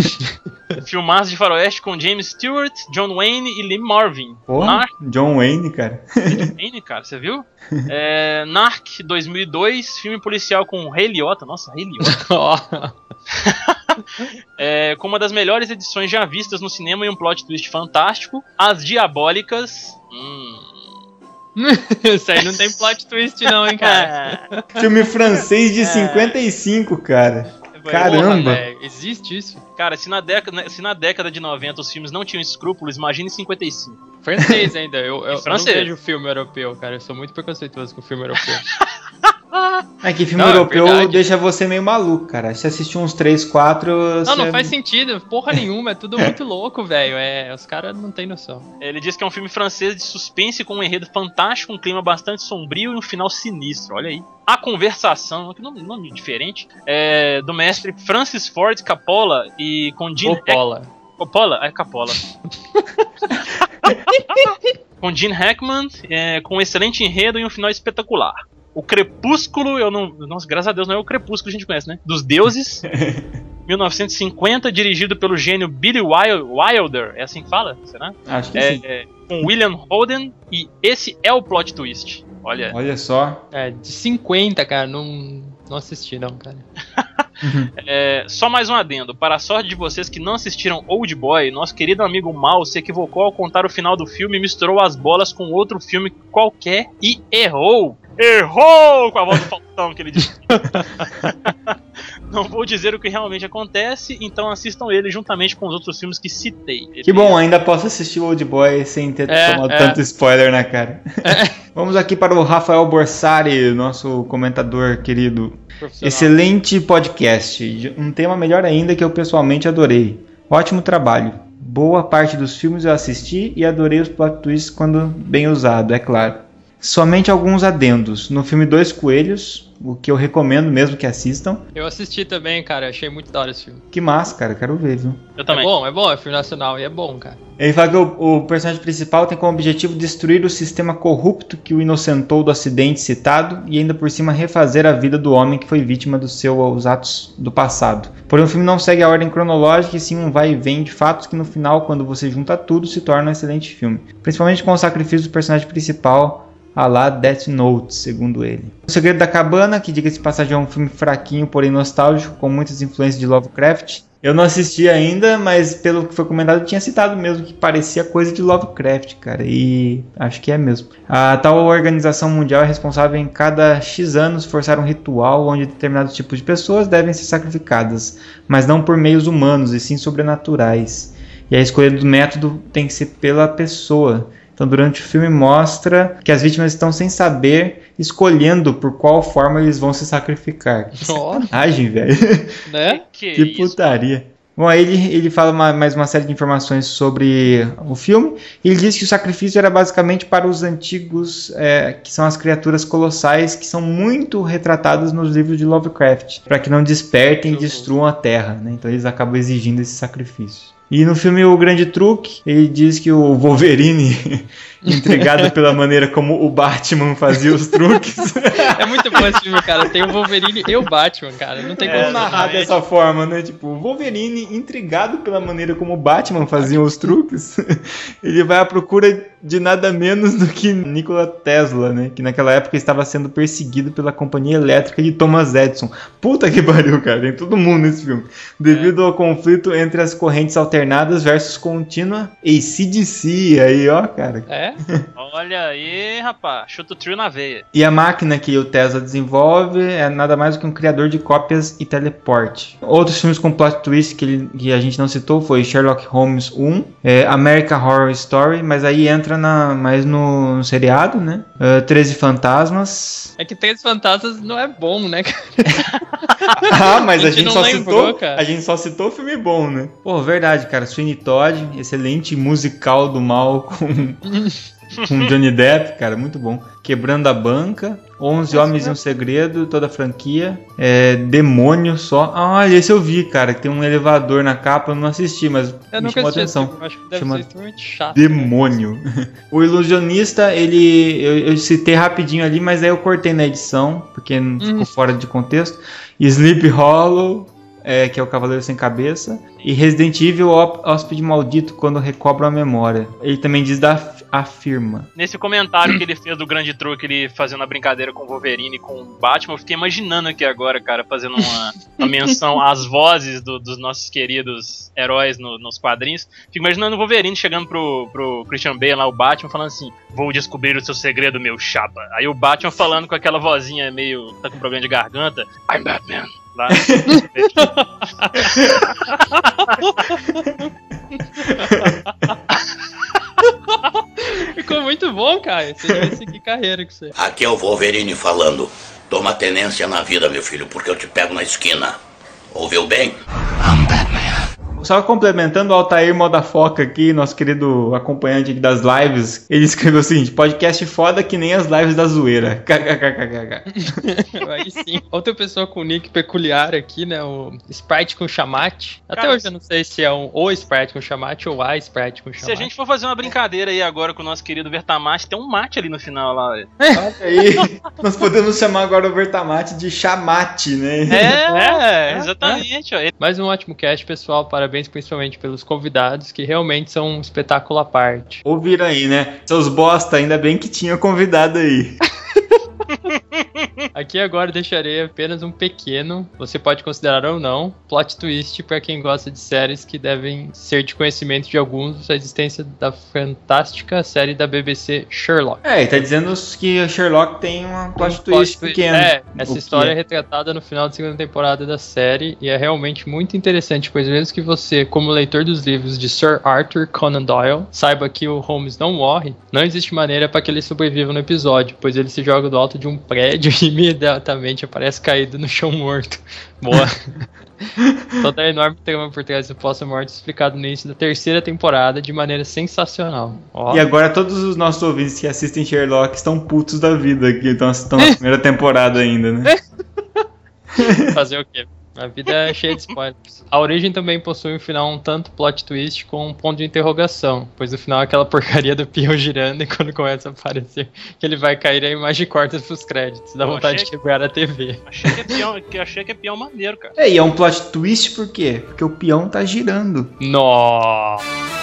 Speaker 7: Filmaço de faroeste com James Stewart, John Wayne e Lee Marvin.
Speaker 1: Porra,
Speaker 7: Narc,
Speaker 1: John Wayne, cara.
Speaker 7: Wayne, cara, você viu? É, Narc 2002, filme policial com Ray Liotta. Nossa, Ray Liotta. É, com uma das melhores edições já vistas no cinema e um plot twist fantástico. As Diabólicas. Hum.
Speaker 8: isso aí não tem plot twist não, hein, cara.
Speaker 1: Filme francês
Speaker 7: É.
Speaker 1: de 55, cara.
Speaker 8: Porra,
Speaker 1: Caramba.
Speaker 8: velho, existe isso?
Speaker 7: Cara, se na, década, se na década de 90 os filmes não tinham escrúpulos, imagine em 55.
Speaker 8: Francês ainda, eu, eu, eu
Speaker 7: francês.
Speaker 8: não vejo filme europeu, cara. Eu sou muito preconceituoso com filme europeu.
Speaker 1: É que filme
Speaker 8: Não, é
Speaker 1: europeu
Speaker 8: verdade.
Speaker 1: deixa você meio maluco, cara. Se assistir uns 3, 4.
Speaker 8: Não, não faz sentido, porra nenhuma, é tudo muito louco, velho. É, os caras não tem noção.
Speaker 7: Ele diz que é um filme francês de suspense com um enredo fantástico, um clima bastante sombrio e um final sinistro. Olha aí. A Conversação, que nome, nome diferente, é, do mestre Francis Ford Coppola e com Gene
Speaker 8: Coppola.
Speaker 7: Coppola? É Coppola. com Gene Hackman, é, com um excelente enredo e um final espetacular. O Crepúsculo, eu não. Nossa, graças a Deus não é o Crepúsculo que a gente conhece, né? Dos Deuses. 1950, dirigido pelo gênio Billy Wil- Wilder. É assim que fala? Será?
Speaker 1: Acho que
Speaker 7: É,
Speaker 1: sim.
Speaker 7: é, com William Holden. E esse é o plot twist. Olha.
Speaker 1: Olha só.
Speaker 8: É, de 50, cara, não, não assisti não, cara.
Speaker 7: É, só mais um adendo. Para a sorte de vocês que não assistiram Old Boy, nosso querido amigo Mal se equivocou ao contar o final do filme e misturou as bolas com outro filme qualquer e errou. Errou! Com a voz do Faustão que ele disse. não vou dizer o que realmente acontece, então assistam ele juntamente com os outros filmes que citei. Ele-
Speaker 1: Que bom, ainda posso assistir o Old Boy sem ter
Speaker 8: É,
Speaker 1: tomado
Speaker 8: é.
Speaker 1: tanto spoiler na cara. Vamos aqui para o Rafael Borsari, nosso comentador querido. Excelente podcast. Um tema melhor ainda que eu pessoalmente adorei. Ótimo trabalho. Boa parte dos filmes eu assisti e adorei os plot twists quando bem usado, é claro. Somente alguns adendos. No filme Dois Coelhos, o que eu recomendo mesmo que assistam.
Speaker 8: Eu assisti também, cara, achei muito da hora esse filme.
Speaker 1: Que massa, cara, quero ver, viu?
Speaker 7: Eu
Speaker 8: É
Speaker 7: também.
Speaker 8: bom, é bom, é filme nacional e é bom, cara.
Speaker 1: Ele fala que o, o personagem principal tem como objetivo destruir o sistema corrupto que o inocentou do acidente citado e ainda por cima refazer a vida do homem que foi vítima dos seus atos do passado. Porém, o filme não segue a ordem cronológica e sim um vai e vem de fatos que no final, quando você junta tudo, se torna um excelente filme. Principalmente com o sacrifício do personagem principal, a lá Death Note, segundo ele. O Segredo da Cabana, que diga-se de passagem é um filme fraquinho, porém nostálgico, com muitas influências de Lovecraft. Eu não assisti ainda, mas pelo que foi comentado, tinha citado mesmo que parecia coisa de Lovecraft, cara. E acho que é mesmo. A tal organização mundial é responsável em cada X anos forçar um ritual onde determinados tipos de pessoas devem ser sacrificadas, mas não por meios humanos, e sim sobrenaturais. E a escolha do método tem que ser pela pessoa. Então, durante o filme, mostra que as vítimas estão sem saber, escolhendo por qual forma eles vão se sacrificar. Que
Speaker 8: Ó,
Speaker 1: sacanagem, velho.
Speaker 8: né?
Speaker 7: Que,
Speaker 1: Que
Speaker 7: isso?
Speaker 1: putaria. Bom, aí ele, ele fala uma- mais uma série de informações sobre o filme. E ele diz que o sacrifício era basicamente para os antigos, é, que são as criaturas colossais, que são muito retratadas nos livros de Lovecraft, para que não despertem e destruam a Terra. Né? Então eles acabam exigindo esse sacrifício. E no filme O Grande Truque, ele diz que o Wolverine intrigado pela maneira como o Batman fazia os truques.
Speaker 8: É muito bom esse filme, cara. Tem o Wolverine e o Batman, cara. Não tem
Speaker 7: É,
Speaker 8: como
Speaker 1: narrar
Speaker 7: exatamente.
Speaker 1: dessa forma, né? Tipo, o Wolverine, intrigado pela maneira como o Batman fazia os truques, ele vai à procura de nada menos do que Nikola Tesla, né? Que naquela época estava sendo perseguido pela companhia elétrica de Thomas Edison. Puta que pariu, cara. Tem todo mundo nesse filme. Devido ao conflito entre as correntes alternadas versus contínua ACDC. Aí, ó, cara.
Speaker 8: É?
Speaker 7: Olha aí, rapaz. Chuta o trio na veia.
Speaker 1: E a máquina que o Tesla desenvolve é nada mais do que um criador de cópias e teleporte. Outros filmes com plot twist que, ele- que a gente não citou foi Sherlock Holmes 1, é, American Horror Story, mas aí entra na, mais no, no seriado, né? É, 13 Fantasmas.
Speaker 8: É que Três Fantasmas não é bom, né, cara?
Speaker 1: ah, mas
Speaker 8: A
Speaker 1: a
Speaker 8: gente
Speaker 1: gente,
Speaker 8: não
Speaker 1: só
Speaker 8: lembrou,
Speaker 1: citou,
Speaker 8: cara.
Speaker 1: a gente só citou filme bom, né? Pô, verdade, cara. Sweeney Todd, excelente musical do mal com com Johnny Depp, cara, muito bom. Quebrando a banca, 11 Homens e um Segredo, toda a franquia. É, Demônio só. Ah, olha, esse eu vi, cara, que tem um elevador na capa, eu não assisti, mas
Speaker 8: Eu
Speaker 1: me chamou a
Speaker 8: assisti esse
Speaker 1: atenção.
Speaker 8: filme. Acho que deve
Speaker 1: Chama
Speaker 8: ser extremamente chato. né?
Speaker 1: Demônio. o Ilusionista, ele. Eu, eu citei rapidinho ali, mas aí eu cortei na edição, porque não ficou
Speaker 8: Hum.
Speaker 1: fora de contexto. Sleep Hollow. É, que é o Cavaleiro Sem Cabeça, e Resident Evil Hó- Hóspede Maldito, quando recobra a memória. Ele também diz da afirma.
Speaker 7: Nesse comentário que ele fez do grande truque, ele fazendo a brincadeira com o Wolverine e com o Batman, eu fiquei imaginando aqui agora, cara, fazendo uma, uma menção às vozes do- dos nossos queridos heróis no- nos quadrinhos. Fico imaginando o Wolverine chegando pro, pro Christian Bale lá, o Batman, falando assim: Vou descobrir o seu segredo, meu chapa. Aí o Batman falando com aquela vozinha meio. tá com problema de garganta: I'm Batman. Lá.
Speaker 8: Ficou muito bom, cara. Você devia seguir carreira com você.
Speaker 9: Aqui é o Wolverine falando. Toma tenência na vida, meu filho, porque eu te pego na esquina. Ouviu bem?
Speaker 1: Só complementando o Altair Modafoca aqui, nosso querido acompanhante aqui das lives, ele escreveu o seguinte: podcast foda que nem as lives da zoeira. KKKKK.
Speaker 8: Aí sim. Outra pessoa com nick peculiar aqui, né? O Sprite com chamate. Até
Speaker 7: Cara,
Speaker 8: hoje eu não sei se é um o Sprite com chamate ou a Sprite com chamate.
Speaker 7: Se a gente for fazer uma brincadeira aí agora com o nosso querido Vertamate, tem um mate ali no final lá. velho.
Speaker 1: Olha aí, nós podemos chamar agora o Vertamate de chamate, né?
Speaker 7: É, exatamente. ó.
Speaker 8: Mais um ótimo cast, pessoal. Parabéns principalmente pelos convidados, que realmente são um espetáculo à parte.
Speaker 1: Ouviram aí, né? Seus bosta, ainda bem que tinha convidado aí.
Speaker 8: Aqui agora deixarei apenas um pequeno, você pode considerar ou não, plot twist para quem gosta de séries que devem ser de conhecimento de alguns a existência da fantástica série da BBC Sherlock.
Speaker 1: É, e tá dizendo que Sherlock tem uma plot
Speaker 8: Um
Speaker 1: twist
Speaker 8: plot
Speaker 1: pequeno.
Speaker 8: É, essa história é retratada no final da segunda temporada da série e é realmente muito interessante, pois mesmo que você, como leitor dos livros de Sir Arthur Conan Doyle, saiba que o Holmes não morre, não existe maneira para que ele sobreviva no episódio, pois ele se joga do alto de um prédio imediatamente aparece caído no chão morto. Boa. Toda a enorme trama por trás do pós-morte explicado no início da terceira temporada de maneira sensacional. Ó.
Speaker 1: E agora todos os nossos ouvintes que assistem Sherlock estão putos da vida, que estão na primeira temporada ainda, né?
Speaker 8: Fazer o quê? A vida é cheia de spoilers. A origem também possui um final um tanto plot twist com um ponto de interrogação, pois no final é aquela porcaria do peão girando e quando começa a aparecer que ele vai cair a imagem corta pros créditos. Dá
Speaker 7: Eu
Speaker 8: vontade de quebrar a TV.
Speaker 7: Achei que é peão, que achei que é peão maneiro, cara.
Speaker 1: É, e é um plot twist por quê? Porque o peão tá girando.
Speaker 8: Nossa!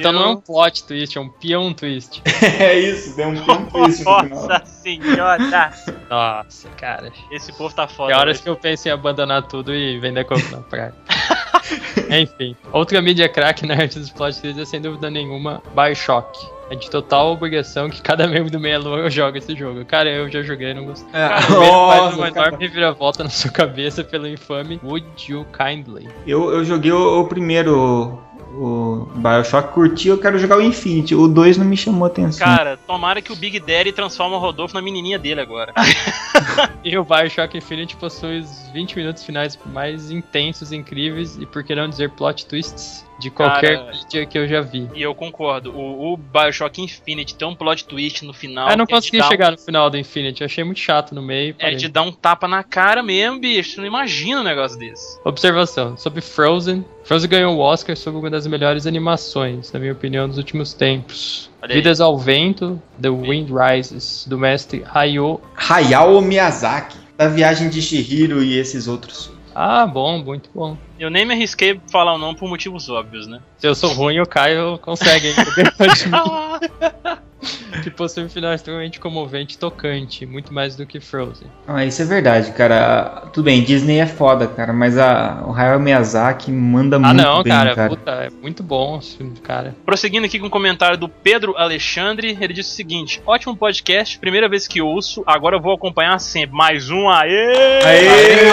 Speaker 8: Então não é um plot twist, é um peão twist.
Speaker 1: é isso, tem um peão twist no final.
Speaker 7: Nossa senhora!
Speaker 8: Nossa, cara.
Speaker 7: Esse povo tá foda.
Speaker 8: Tem horas
Speaker 7: hoje.
Speaker 8: que eu penso em abandonar tudo e vender coco na praia. Enfim, outra mídia craque na arte dos plot twists é sem dúvida nenhuma Bioshock. É de total obrigação que cada membro do Meia Lua joga esse jogo. Cara, eu já joguei e não gostei.
Speaker 1: É,
Speaker 8: Cara, ele faz
Speaker 1: nossa,
Speaker 8: uma
Speaker 1: cara.
Speaker 8: enorme reviravolta na sua cabeça pelo infame Would You Kindly.
Speaker 1: Eu, eu joguei o, o primeiro, o Bioshock, curti, eu quero jogar o Infinity. O 2 não me chamou atenção.
Speaker 7: Cara, tomara que o Big Daddy transforme o Rodolfo na menininha dele agora.
Speaker 8: E o Bioshock Infinite possui os 20 minutos finais mais intensos, incríveis e, por que não dizer, plot twists de qualquer
Speaker 7: Cara,
Speaker 8: mídia que eu já vi.
Speaker 7: E eu concordo. O, o Bioshock Infinite tem um plot twist no final.
Speaker 8: Eu não
Speaker 7: é
Speaker 8: consegui
Speaker 7: dar um-
Speaker 8: chegar no final do Infinity, eu achei muito chato no meio.
Speaker 7: É
Speaker 8: parei.
Speaker 7: de dar um tapa na cara mesmo, bicho. Você não imagina um negócio desse.
Speaker 8: Observação sobre Frozen. Frozen ganhou o Oscar sobre uma das melhores animações, na minha opinião, dos últimos tempos. Vidas ao Vento, The Wind Rises, do mestre Hayao.
Speaker 1: Hayao Miyazaki, da Viagem de Shihiro e esses outros.
Speaker 8: Ah, bom, muito bom.
Speaker 7: Eu nem me arrisquei a falar o nome por motivos óbvios, né?
Speaker 8: Se eu sou ruim, o Caio consegue que possui um final extremamente comovente e tocante, muito mais do que Frozen.
Speaker 1: Ah, isso é verdade, cara. Tudo bem, Disney é foda, cara, mas a, o Hayao Miyazaki manda
Speaker 8: Ah,
Speaker 1: muito
Speaker 8: não,
Speaker 1: bem,
Speaker 8: cara,
Speaker 1: cara.
Speaker 8: puta, é muito bom esse filme, cara.
Speaker 7: Prosseguindo aqui com o comentário do Pedro Alexandre, ele disse o seguinte: ótimo podcast, primeira vez que ouço, agora eu vou acompanhar sempre. Mais um, aê!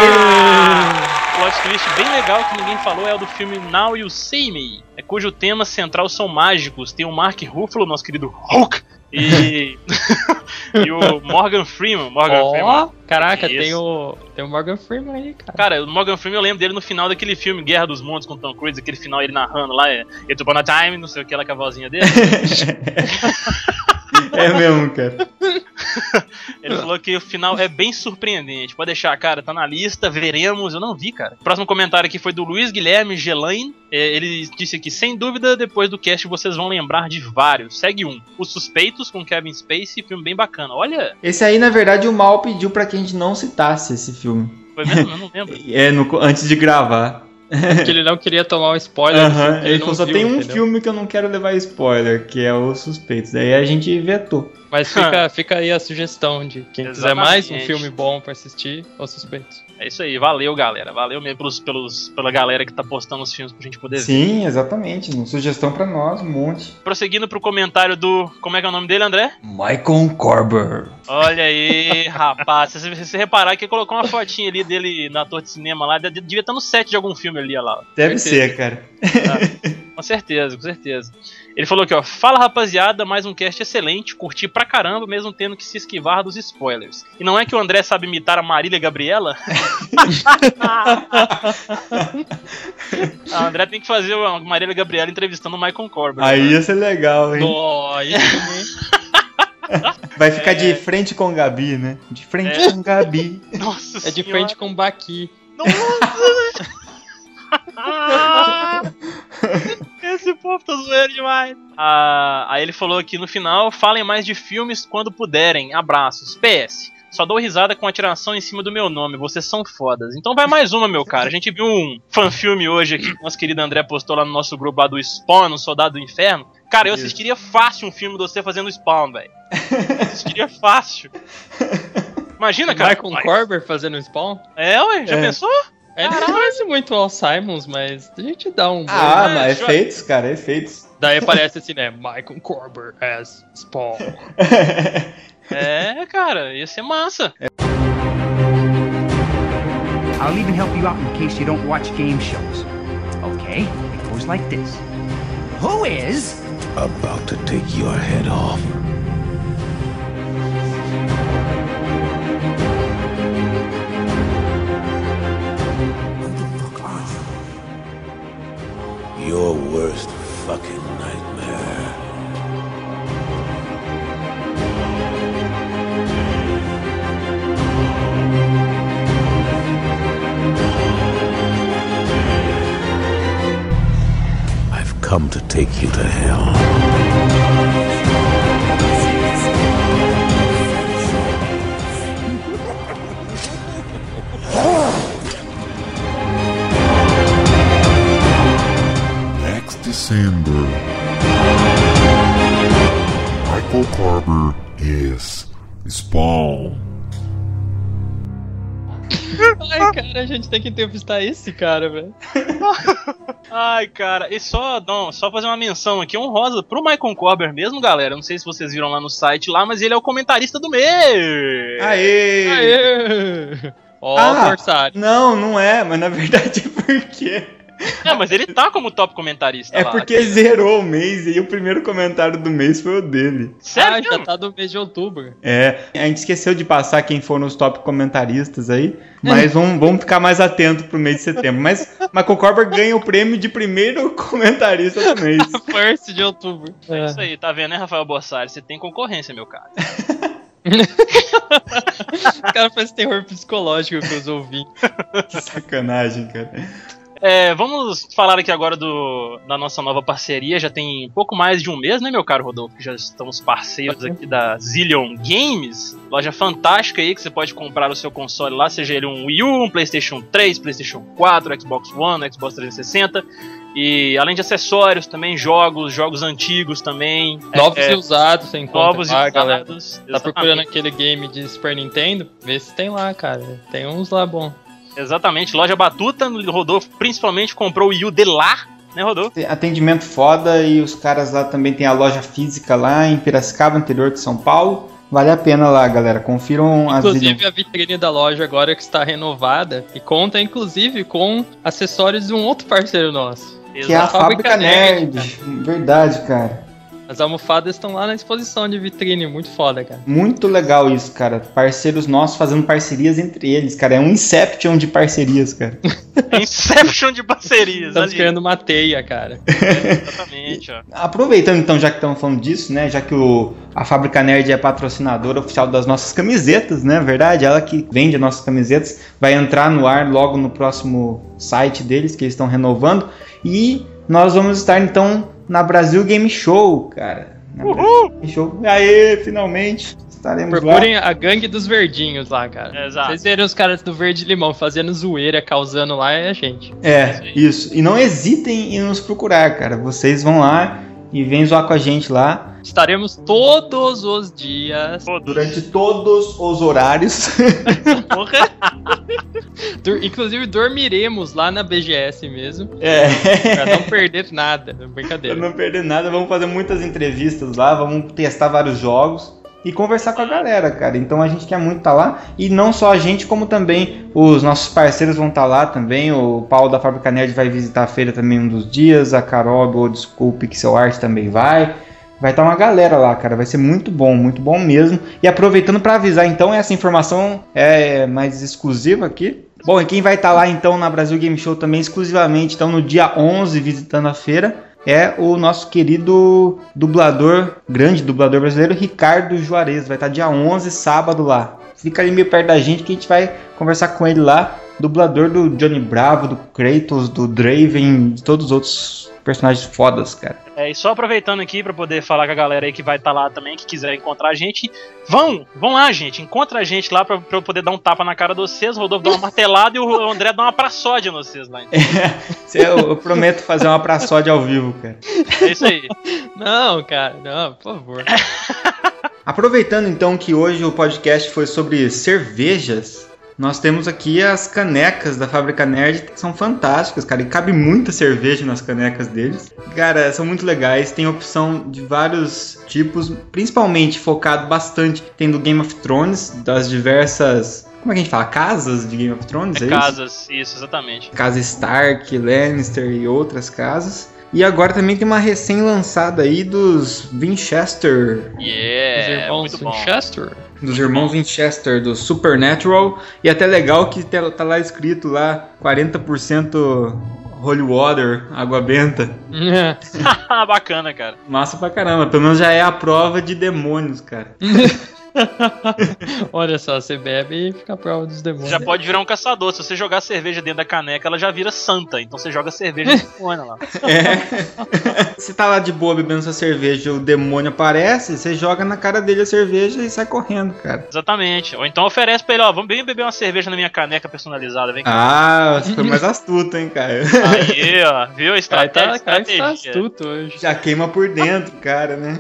Speaker 7: Plot twist bem legal que ninguém falou é o do filme Now You See Me, é cujo tema central são mágicos. Tem o Mark Ruffalo, nosso querido Hulk, e, e o Morgan Freeman. Morgan
Speaker 8: Ó,
Speaker 7: Freeman.
Speaker 8: caraca,
Speaker 7: Isso.
Speaker 8: tem o, tem o Morgan Freeman aí, cara.
Speaker 7: Cara, o Morgan Freeman eu lembro dele no final daquele filme Guerra dos Mundos com Tom Cruise, aquele final ele narrando lá, é It's Upon a Time, não sei o que, lá com a vozinha dele.
Speaker 1: É mesmo, cara.
Speaker 7: Ele falou que o final é bem surpreendente. Pode deixar, cara, tá na lista, veremos. Eu não vi, cara. Próximo comentário aqui foi do Luiz Guilherme Gelain. É, ele disse aqui: sem dúvida, depois do cast vocês vão lembrar de vários. Segue um: Os Suspeitos com Kevin Spacey, filme bem bacana. Olha,
Speaker 1: Esse aí, na verdade, o Mal pediu pra que a gente não citasse esse filme.
Speaker 7: foi mesmo? Eu não lembro.
Speaker 1: É, no- antes de gravar.
Speaker 8: Porque ele não queria tomar um spoiler.
Speaker 1: Aham,
Speaker 8: que
Speaker 1: ele
Speaker 8: não
Speaker 1: falou, só
Speaker 8: viu,
Speaker 1: tem um
Speaker 8: entendeu?
Speaker 1: filme que eu não quero levar spoiler, que é Os Suspeitos. Daí a gente vetou.
Speaker 8: Mas fica, fica aí a sugestão de quem quiser mais um
Speaker 7: Exatamente.
Speaker 8: filme bom pra assistir, Os Suspeitos.
Speaker 7: É isso aí, valeu, galera. Valeu mesmo pelos, pelos, pela galera que tá postando os filmes pra gente poder ver.
Speaker 1: Sim, exatamente. Uma sugestão pra nós, um monte.
Speaker 7: Prosseguindo pro comentário do. Como é que é o nome dele, André?
Speaker 1: Michael Corber.
Speaker 7: Olha aí, rapaz. Se você reparar que ele colocou uma fotinha ali dele na ator de cinema lá, de- devia estar no set de algum filme ali, olha lá.
Speaker 1: Deve ser, cara.
Speaker 7: Com certeza, com certeza. Ele falou aqui, ó. Fala rapaziada, mais um cast excelente. Curti pra caramba, mesmo tendo que se esquivar dos spoilers. E não é que o André sabe imitar a Marília Gabriela? a André tem que fazer a Marília Gabriela entrevistando o Michael Corbin.
Speaker 1: Aí ia ser legal, hein?
Speaker 8: Também.
Speaker 1: Vai ficar de frente com Gabi, né? De frente
Speaker 7: É.
Speaker 1: com Gabi.
Speaker 7: Nossa
Speaker 8: É de
Speaker 7: senhora.
Speaker 8: frente com o Baqui.
Speaker 7: Esse povo tá zoeiro demais. Ah, aí ele falou aqui no final: falem mais de filmes quando puderem. Abraços. PS. Só dou risada com a tiração em cima do meu nome. Vocês são fodas. Então vai mais uma, meu cara. A gente viu um fanfilme hoje aqui que nosso querido André postou lá no nosso grupo lá do Spawn, no Soldado do Inferno. Cara, eu
Speaker 1: Isso.
Speaker 7: assistiria fácil um filme de você fazendo Spawn, velho. assistiria fácil. Imagina, cara.
Speaker 8: Michael Corber fazendo Spawn?
Speaker 7: É, ué, já
Speaker 1: É.
Speaker 7: pensou?
Speaker 8: Ele não parece muito ao Simons, mas a gente dá um.
Speaker 1: Ah, mas efeitos, cara, efeitos.
Speaker 8: Daí aparece assim, né? Michael Corber as Spawn.
Speaker 7: É, cara, ia ser massa.
Speaker 10: I'll even help you out in case you don't watch game shows. Okay, it goes like this. Who is
Speaker 6: About to take your head off. Your worst fucking nightmare. I've come to take you to hell.
Speaker 11: December, Michael Carver is Spawn.
Speaker 8: Ai, cara, a gente tem que entrevistar esse cara, velho.
Speaker 7: Ai, cara, e só, não, só fazer uma menção aqui honrosa pro Michael Corber mesmo, galera. Não sei se vocês viram lá no site lá, mas ele é o comentarista do mês.
Speaker 1: Aê!
Speaker 8: Aê! Ó,
Speaker 1: Ah,
Speaker 8: Corsário.
Speaker 1: Não, não é, mas na verdade é porque
Speaker 7: É, mas ele tá como top comentarista
Speaker 1: É
Speaker 7: lá.
Speaker 1: porque zerou o mês e o primeiro comentário do mês foi o dele.
Speaker 7: Sério?
Speaker 8: Ah, já tá do mês de outubro.
Speaker 1: É, a gente esqueceu de passar quem foram os top comentaristas aí, mas vamos, vamos ficar mais atento pro mês de setembro. Mas Michael Corber ganha o prêmio de primeiro comentarista do mês.
Speaker 8: First de outubro.
Speaker 7: É isso aí, tá vendo, né, Rafael Bossari? Você tem concorrência, meu cara.
Speaker 8: O cara faz terror psicológico com os ouvintes.
Speaker 1: Que sacanagem, cara.
Speaker 7: É, vamos falar aqui agora do, da nossa nova parceria. Já tem pouco mais de um mês, né, meu caro Rodolfo? Que já estamos parceiros aqui da Zillion Games. Loja fantástica aí que você pode comprar o seu console lá, seja ele um Wii U, um PlayStation 3, PlayStation 4, Xbox One, Xbox 360. E além de acessórios também, jogos, jogos antigos também.
Speaker 8: Novos
Speaker 7: é,
Speaker 8: e usados, você encontra
Speaker 7: Novos
Speaker 8: lá,
Speaker 7: e
Speaker 8: galera.
Speaker 7: usados.
Speaker 8: Tá procurando aquele game de Super Nintendo? Vê se tem lá, cara. Tem uns lá bom.
Speaker 7: Exatamente, loja Batuta, o Rodolfo principalmente comprou o Wii U de lá, né, Rodolfo?
Speaker 1: Tem Atendimento foda e os caras lá também tem a loja física lá em Piracicaba, interior de São Paulo. Vale a pena lá, galera. Confiram as
Speaker 8: Inclusive a vitrine da loja agora que está renovada e conta inclusive com acessórios de um outro parceiro nosso.
Speaker 1: que é a Fábrica Nerd. Verdade, cara.
Speaker 8: As almofadas estão lá na exposição de vitrine, muito foda, cara.
Speaker 1: Muito legal isso, cara. Parceiros nossos fazendo parcerias entre eles, cara. É um Inception de parcerias, cara.
Speaker 7: Inception de parcerias,
Speaker 8: Estamos
Speaker 7: ali.
Speaker 8: criando uma teia, cara.
Speaker 7: Exatamente, ó.
Speaker 1: Aproveitando então, já que estamos falando disso, né? Já que o, a Fábrica Nerd é patrocinadora oficial das nossas camisetas, né? Verdade, ela que vende as nossas camisetas, vai entrar no ar logo no próximo site deles, que eles estão renovando. E nós vamos estar então na Brasil Game Show, cara. Na Brasil Game Show. Aê, finalmente estaremos lá.
Speaker 8: Procurem a gangue dos verdinhos lá, cara.
Speaker 7: Exato.
Speaker 8: Vocês verem os caras do verde limão fazendo zoeira, causando lá, é a gente.
Speaker 1: É, isso. E não hesitem em nos procurar, cara. Vocês vão lá e vêm zoar com a gente lá.
Speaker 8: Estaremos todos os dias.
Speaker 1: Durante todos os horários.
Speaker 7: Porra.
Speaker 8: Inclusive dormiremos lá na BGS mesmo.
Speaker 1: É.
Speaker 8: Pra não perder nada. Brincadeira.
Speaker 1: Pra não perder nada, vamos fazer muitas entrevistas lá, vamos testar vários jogos e conversar com a galera, cara. Então a gente quer muito estar lá. E não só a gente, como também os nossos parceiros vão estar lá também. O Paulo da Fábrica Nerd vai visitar a feira também um dos dias. A Carol do Old School Pixel Art também vai. Vai estar uma galera lá, cara. Vai ser muito bom, muito bom mesmo. E aproveitando para avisar, então, essa informação é mais exclusiva aqui. Bom, e quem vai estar lá então na Brasil Game Show também exclusivamente, então no dia 11, visitando a feira, é o nosso querido dublador, grande dublador brasileiro, Ricardo Juarez. Vai estar dia 11, sábado lá. Fica ali meio perto da gente que a gente vai conversar com ele lá. Dublador do Johnny Bravo, do Kratos, do Draven, de todos os outros personagens fodas, cara.
Speaker 7: É, e só aproveitando aqui pra poder falar com a galera aí que vai estar lá também, que quiser encontrar a gente, vão, vão lá, gente, encontra a gente lá pra, pra eu poder dar um tapa na cara de vocês, o Rodolfo dá uma martelada e o André dá uma praçódia em vocês lá. Então.
Speaker 1: Eu, eu prometo fazer uma praçódia ao vivo, cara.
Speaker 7: É isso aí.
Speaker 8: Não, cara, não, por favor.
Speaker 1: Aproveitando então que hoje o podcast foi sobre cervejas, nós temos aqui as canecas da Fábrica Nerd que são fantásticas, cara, e cabe muita cerveja nas canecas deles. Cara, são muito legais, tem opção de vários tipos, principalmente focado bastante, tem do Game of Thrones, das diversas, como é que a gente fala, casas de Game of Thrones, é, isso?
Speaker 7: Casas, isso, exatamente.
Speaker 1: Casa Stark, Lannister e outras casas. E agora também tem uma recém-lançada aí dos Winchester,
Speaker 7: Yeah, muito bom.
Speaker 8: Winchester.
Speaker 1: Dos irmãos Winchester, do Supernatural. E até legal que tá tá lá escrito lá 40% holy water, água benta.
Speaker 7: Bacana, cara.
Speaker 1: Massa pra caramba, pelo menos já é a prova de demônios, cara.
Speaker 8: Olha só, você bebe e fica a prova dos demônios.
Speaker 7: já pode virar um caçador. Se você jogar cerveja dentro da caneca, ela já vira santa. Então você joga cerveja no demônio lá.
Speaker 1: É. Você tá lá de boa bebendo sua cerveja, o demônio aparece, você joga na cara dele a cerveja e sai correndo, cara.
Speaker 7: Exatamente. Ou então oferece pra ele, ó, vamos bem beber uma cerveja na minha caneca personalizada, vem cá.
Speaker 1: Ah, você foi mais astuto, hein, cara.
Speaker 7: Aí, ó, viu?
Speaker 8: Cara,
Speaker 7: Estratégia,
Speaker 8: tá, cara, tá astuto hoje.
Speaker 1: Já queima por dentro, cara, né?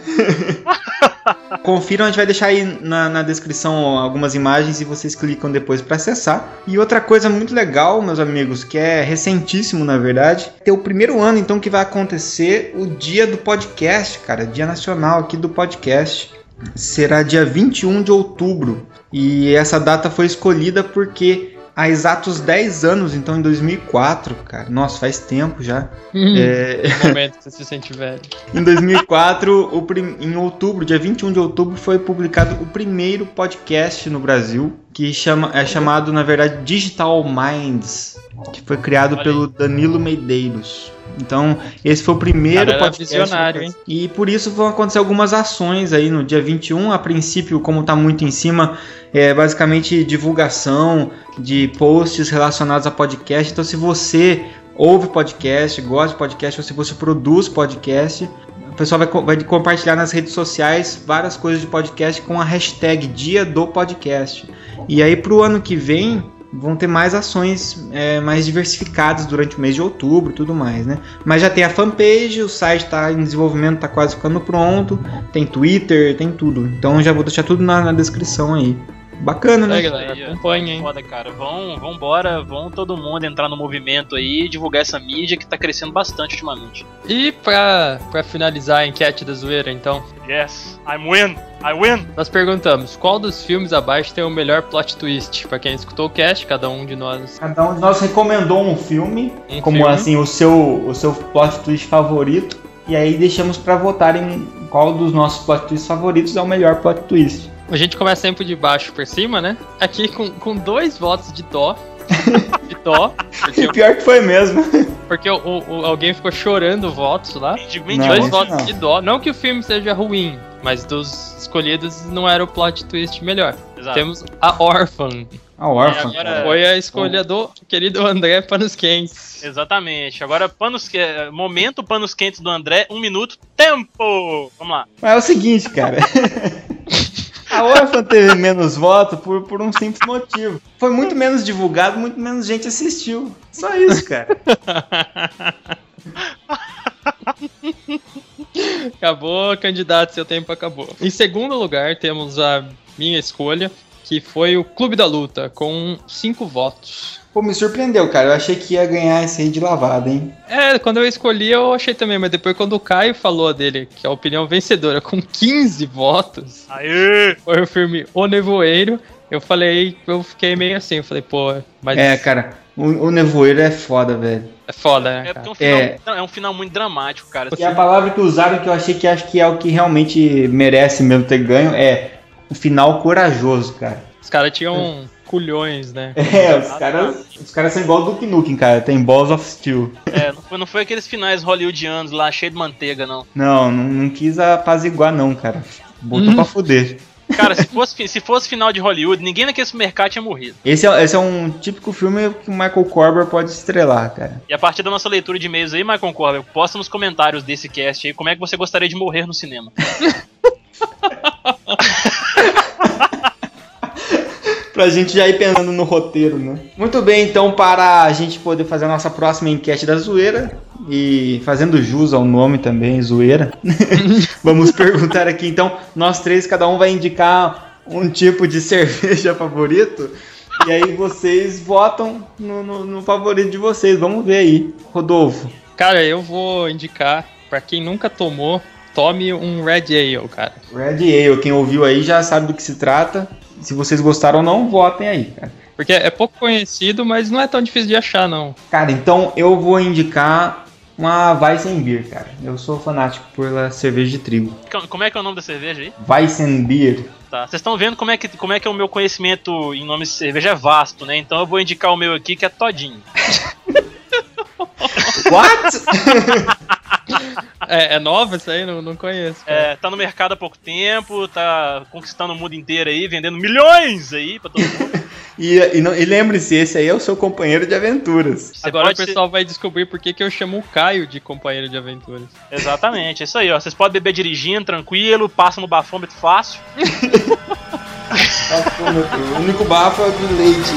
Speaker 1: Confiram, a gente vai deixar aí na, na descrição algumas imagens e vocês clicam depois para acessar. E outra coisa muito legal, meus amigos, que é recentíssimo na verdade, é o primeiro ano então que vai acontecer o dia do podcast, cara, dia nacional aqui do podcast. Será dia 21 de outubro. E essa data foi escolhida porque há exatos 10 anos, então em 2004, cara. Nossa, faz tempo já.
Speaker 8: Hum,
Speaker 1: É,
Speaker 8: no momento que você se sente velho.
Speaker 1: em 2004, o prim- em outubro, dia 21 de outubro, foi publicado o primeiro podcast no Brasil, que chama, é chamado, na verdade, Digital Minds, que foi criado
Speaker 7: Olha
Speaker 1: pelo Danilo Medeiros. Então, esse foi o primeiro
Speaker 8: Cara,
Speaker 1: podcast.
Speaker 8: visionário, hein?
Speaker 1: E por isso vão acontecer algumas ações aí no dia 21. A princípio, como tá muito em cima, é basicamente divulgação de posts relacionados a podcast. Então, se você ouve podcast, gosta de podcast, ou se você produz podcast, o pessoal vai, vai compartilhar nas redes sociais várias coisas de podcast com a hashtag Dia do Podcast. E aí, pro ano que vem, vão ter mais ações é, mais diversificadas durante o mês de outubro e tudo mais, né? Mas já tem a fanpage, o site está em desenvolvimento, está quase ficando pronto, tem Twitter, tem tudo. Então já vou deixar tudo na, na descrição aí. Bacana, né?
Speaker 8: É, galera, acompanha, hein?
Speaker 7: Foda, cara. Vão, vão embora, vão todo mundo entrar no movimento aí, divulgar essa mídia que tá crescendo bastante ultimamente.
Speaker 8: E pra, pra finalizar a enquete da zoeira, então,
Speaker 7: Yes, I'm win, I win.
Speaker 8: nós perguntamos qual dos filmes abaixo tem o melhor plot twist? Pra quem escutou o cast, cada um de nós.
Speaker 1: Cada um de nós recomendou um filme,
Speaker 8: Um
Speaker 1: como
Speaker 8: filme.
Speaker 1: assim, o seu, o seu plot twist favorito. E aí deixamos para votarem qual dos nossos plot twists favoritos é o melhor plot twist.
Speaker 8: A gente começa sempre de baixo pra cima, né? Aqui com, com dois votos de dó. De dó. Porque,
Speaker 1: E pior que foi mesmo.
Speaker 8: porque o, o- alguém ficou chorando votos lá.
Speaker 1: Não.
Speaker 8: Dois votos
Speaker 1: não.
Speaker 8: de dó. Não que o filme seja ruim, mas dos escolhidos não era o plot twist melhor.
Speaker 7: Exato.
Speaker 8: Temos a Orphan.
Speaker 1: A órfã.
Speaker 7: E agora-.
Speaker 8: Foi a escolha do querido André Panos Quentes.
Speaker 7: Exatamente. Agora, panos que... momento panos quentes do André, um minuto, tempo! Vamos lá.
Speaker 1: Mas é o seguinte, cara. A órfã teve menos votos por, por um simples motivo. Foi muito menos divulgado, muito menos gente assistiu. Só isso, cara.
Speaker 8: Acabou, candidato, seu tempo acabou. Em segundo lugar, temos a minha escolha, que foi o Clube da Luta, com cinco votos.
Speaker 1: Pô, me surpreendeu, cara. Eu achei que ia ganhar esse aí de lavada, hein?
Speaker 8: É, quando eu escolhi eu achei também, mas depois quando o Caio falou dele, que é a opinião vencedora, com 15 votos,
Speaker 7: Aê!
Speaker 8: foi o filme O Nevoeiro, eu falei, eu fiquei meio assim, eu falei, pô, mas
Speaker 1: É, cara. O, o nevoeiro é foda, velho.
Speaker 8: é foda, né,
Speaker 7: É é um, final,
Speaker 1: É.
Speaker 7: é um final muito dramático, cara.
Speaker 1: E a palavra que usaram que eu achei que acho que é o que realmente merece mesmo ter ganho é o final corajoso, cara.
Speaker 8: Os caras tinham culhões, né?
Speaker 1: É, os caras, os caras são igual o Duke Nukem, cara. Tem Balls of Steel.
Speaker 7: É, não foi, não foi aqueles finais hollywoodianos lá, cheio de manteiga, não.
Speaker 1: Não, não, não quis apaziguar, não, cara. Botou pra fuder.
Speaker 7: Cara, se fosse, se fosse final de Hollywood, ninguém naquele mercado tinha morrido.
Speaker 1: Esse é, esse é um típico filme que o Michael Corber pode estrelar, cara.
Speaker 7: E a partir da nossa leitura de e-mails aí, Michael Corber, posta nos comentários desse cast aí como é que você gostaria de morrer no cinema.
Speaker 1: Pra gente já ir pensando no roteiro, né? Muito bem, então, para a gente poder fazer a nossa próxima enquete da zoeira e fazendo jus ao nome também, zoeira, vamos perguntar aqui, então, nós três, cada um vai indicar um tipo de cerveja favorito e aí vocês votam no, no- no favorito de vocês. Vamos ver aí. Rodolfo.
Speaker 8: Cara, eu vou indicar, pra quem nunca tomou, tome um Red Ale, cara.
Speaker 1: Red Ale, quem ouviu aí já sabe do que se trata. Se vocês gostaram ou não, votem aí, cara.
Speaker 8: Porque é pouco conhecido, mas não é tão difícil de achar, não.
Speaker 1: Cara, então eu vou indicar uma Weissenbier, cara. Eu sou fanático pela cerveja de trigo.
Speaker 7: Como é que é o nome da cerveja aí?
Speaker 1: Weissenbier.
Speaker 7: Tá. Vocês estão vendo como é, que, como é que é o meu conhecimento em nomes de cerveja é vasto, né? Então eu vou indicar o meu aqui, que é Todinho.
Speaker 1: What?
Speaker 8: É, é nova isso aí? Não, não conheço. cara.
Speaker 7: É, tá no mercado há pouco tempo, tá conquistando o mundo inteiro aí, vendendo milhões aí pra todo mundo.
Speaker 1: E, e, e lembre-se, esse aí é o seu companheiro de aventuras.
Speaker 7: Você
Speaker 8: Agora o
Speaker 7: ser-
Speaker 8: pessoal vai descobrir por que, que eu chamo o Caio de companheiro de aventuras.
Speaker 7: Exatamente, é isso aí, ó. Vocês podem beber dirigindo, tranquilo, passa no bafômetro fácil.
Speaker 1: O único bafo é o do leite.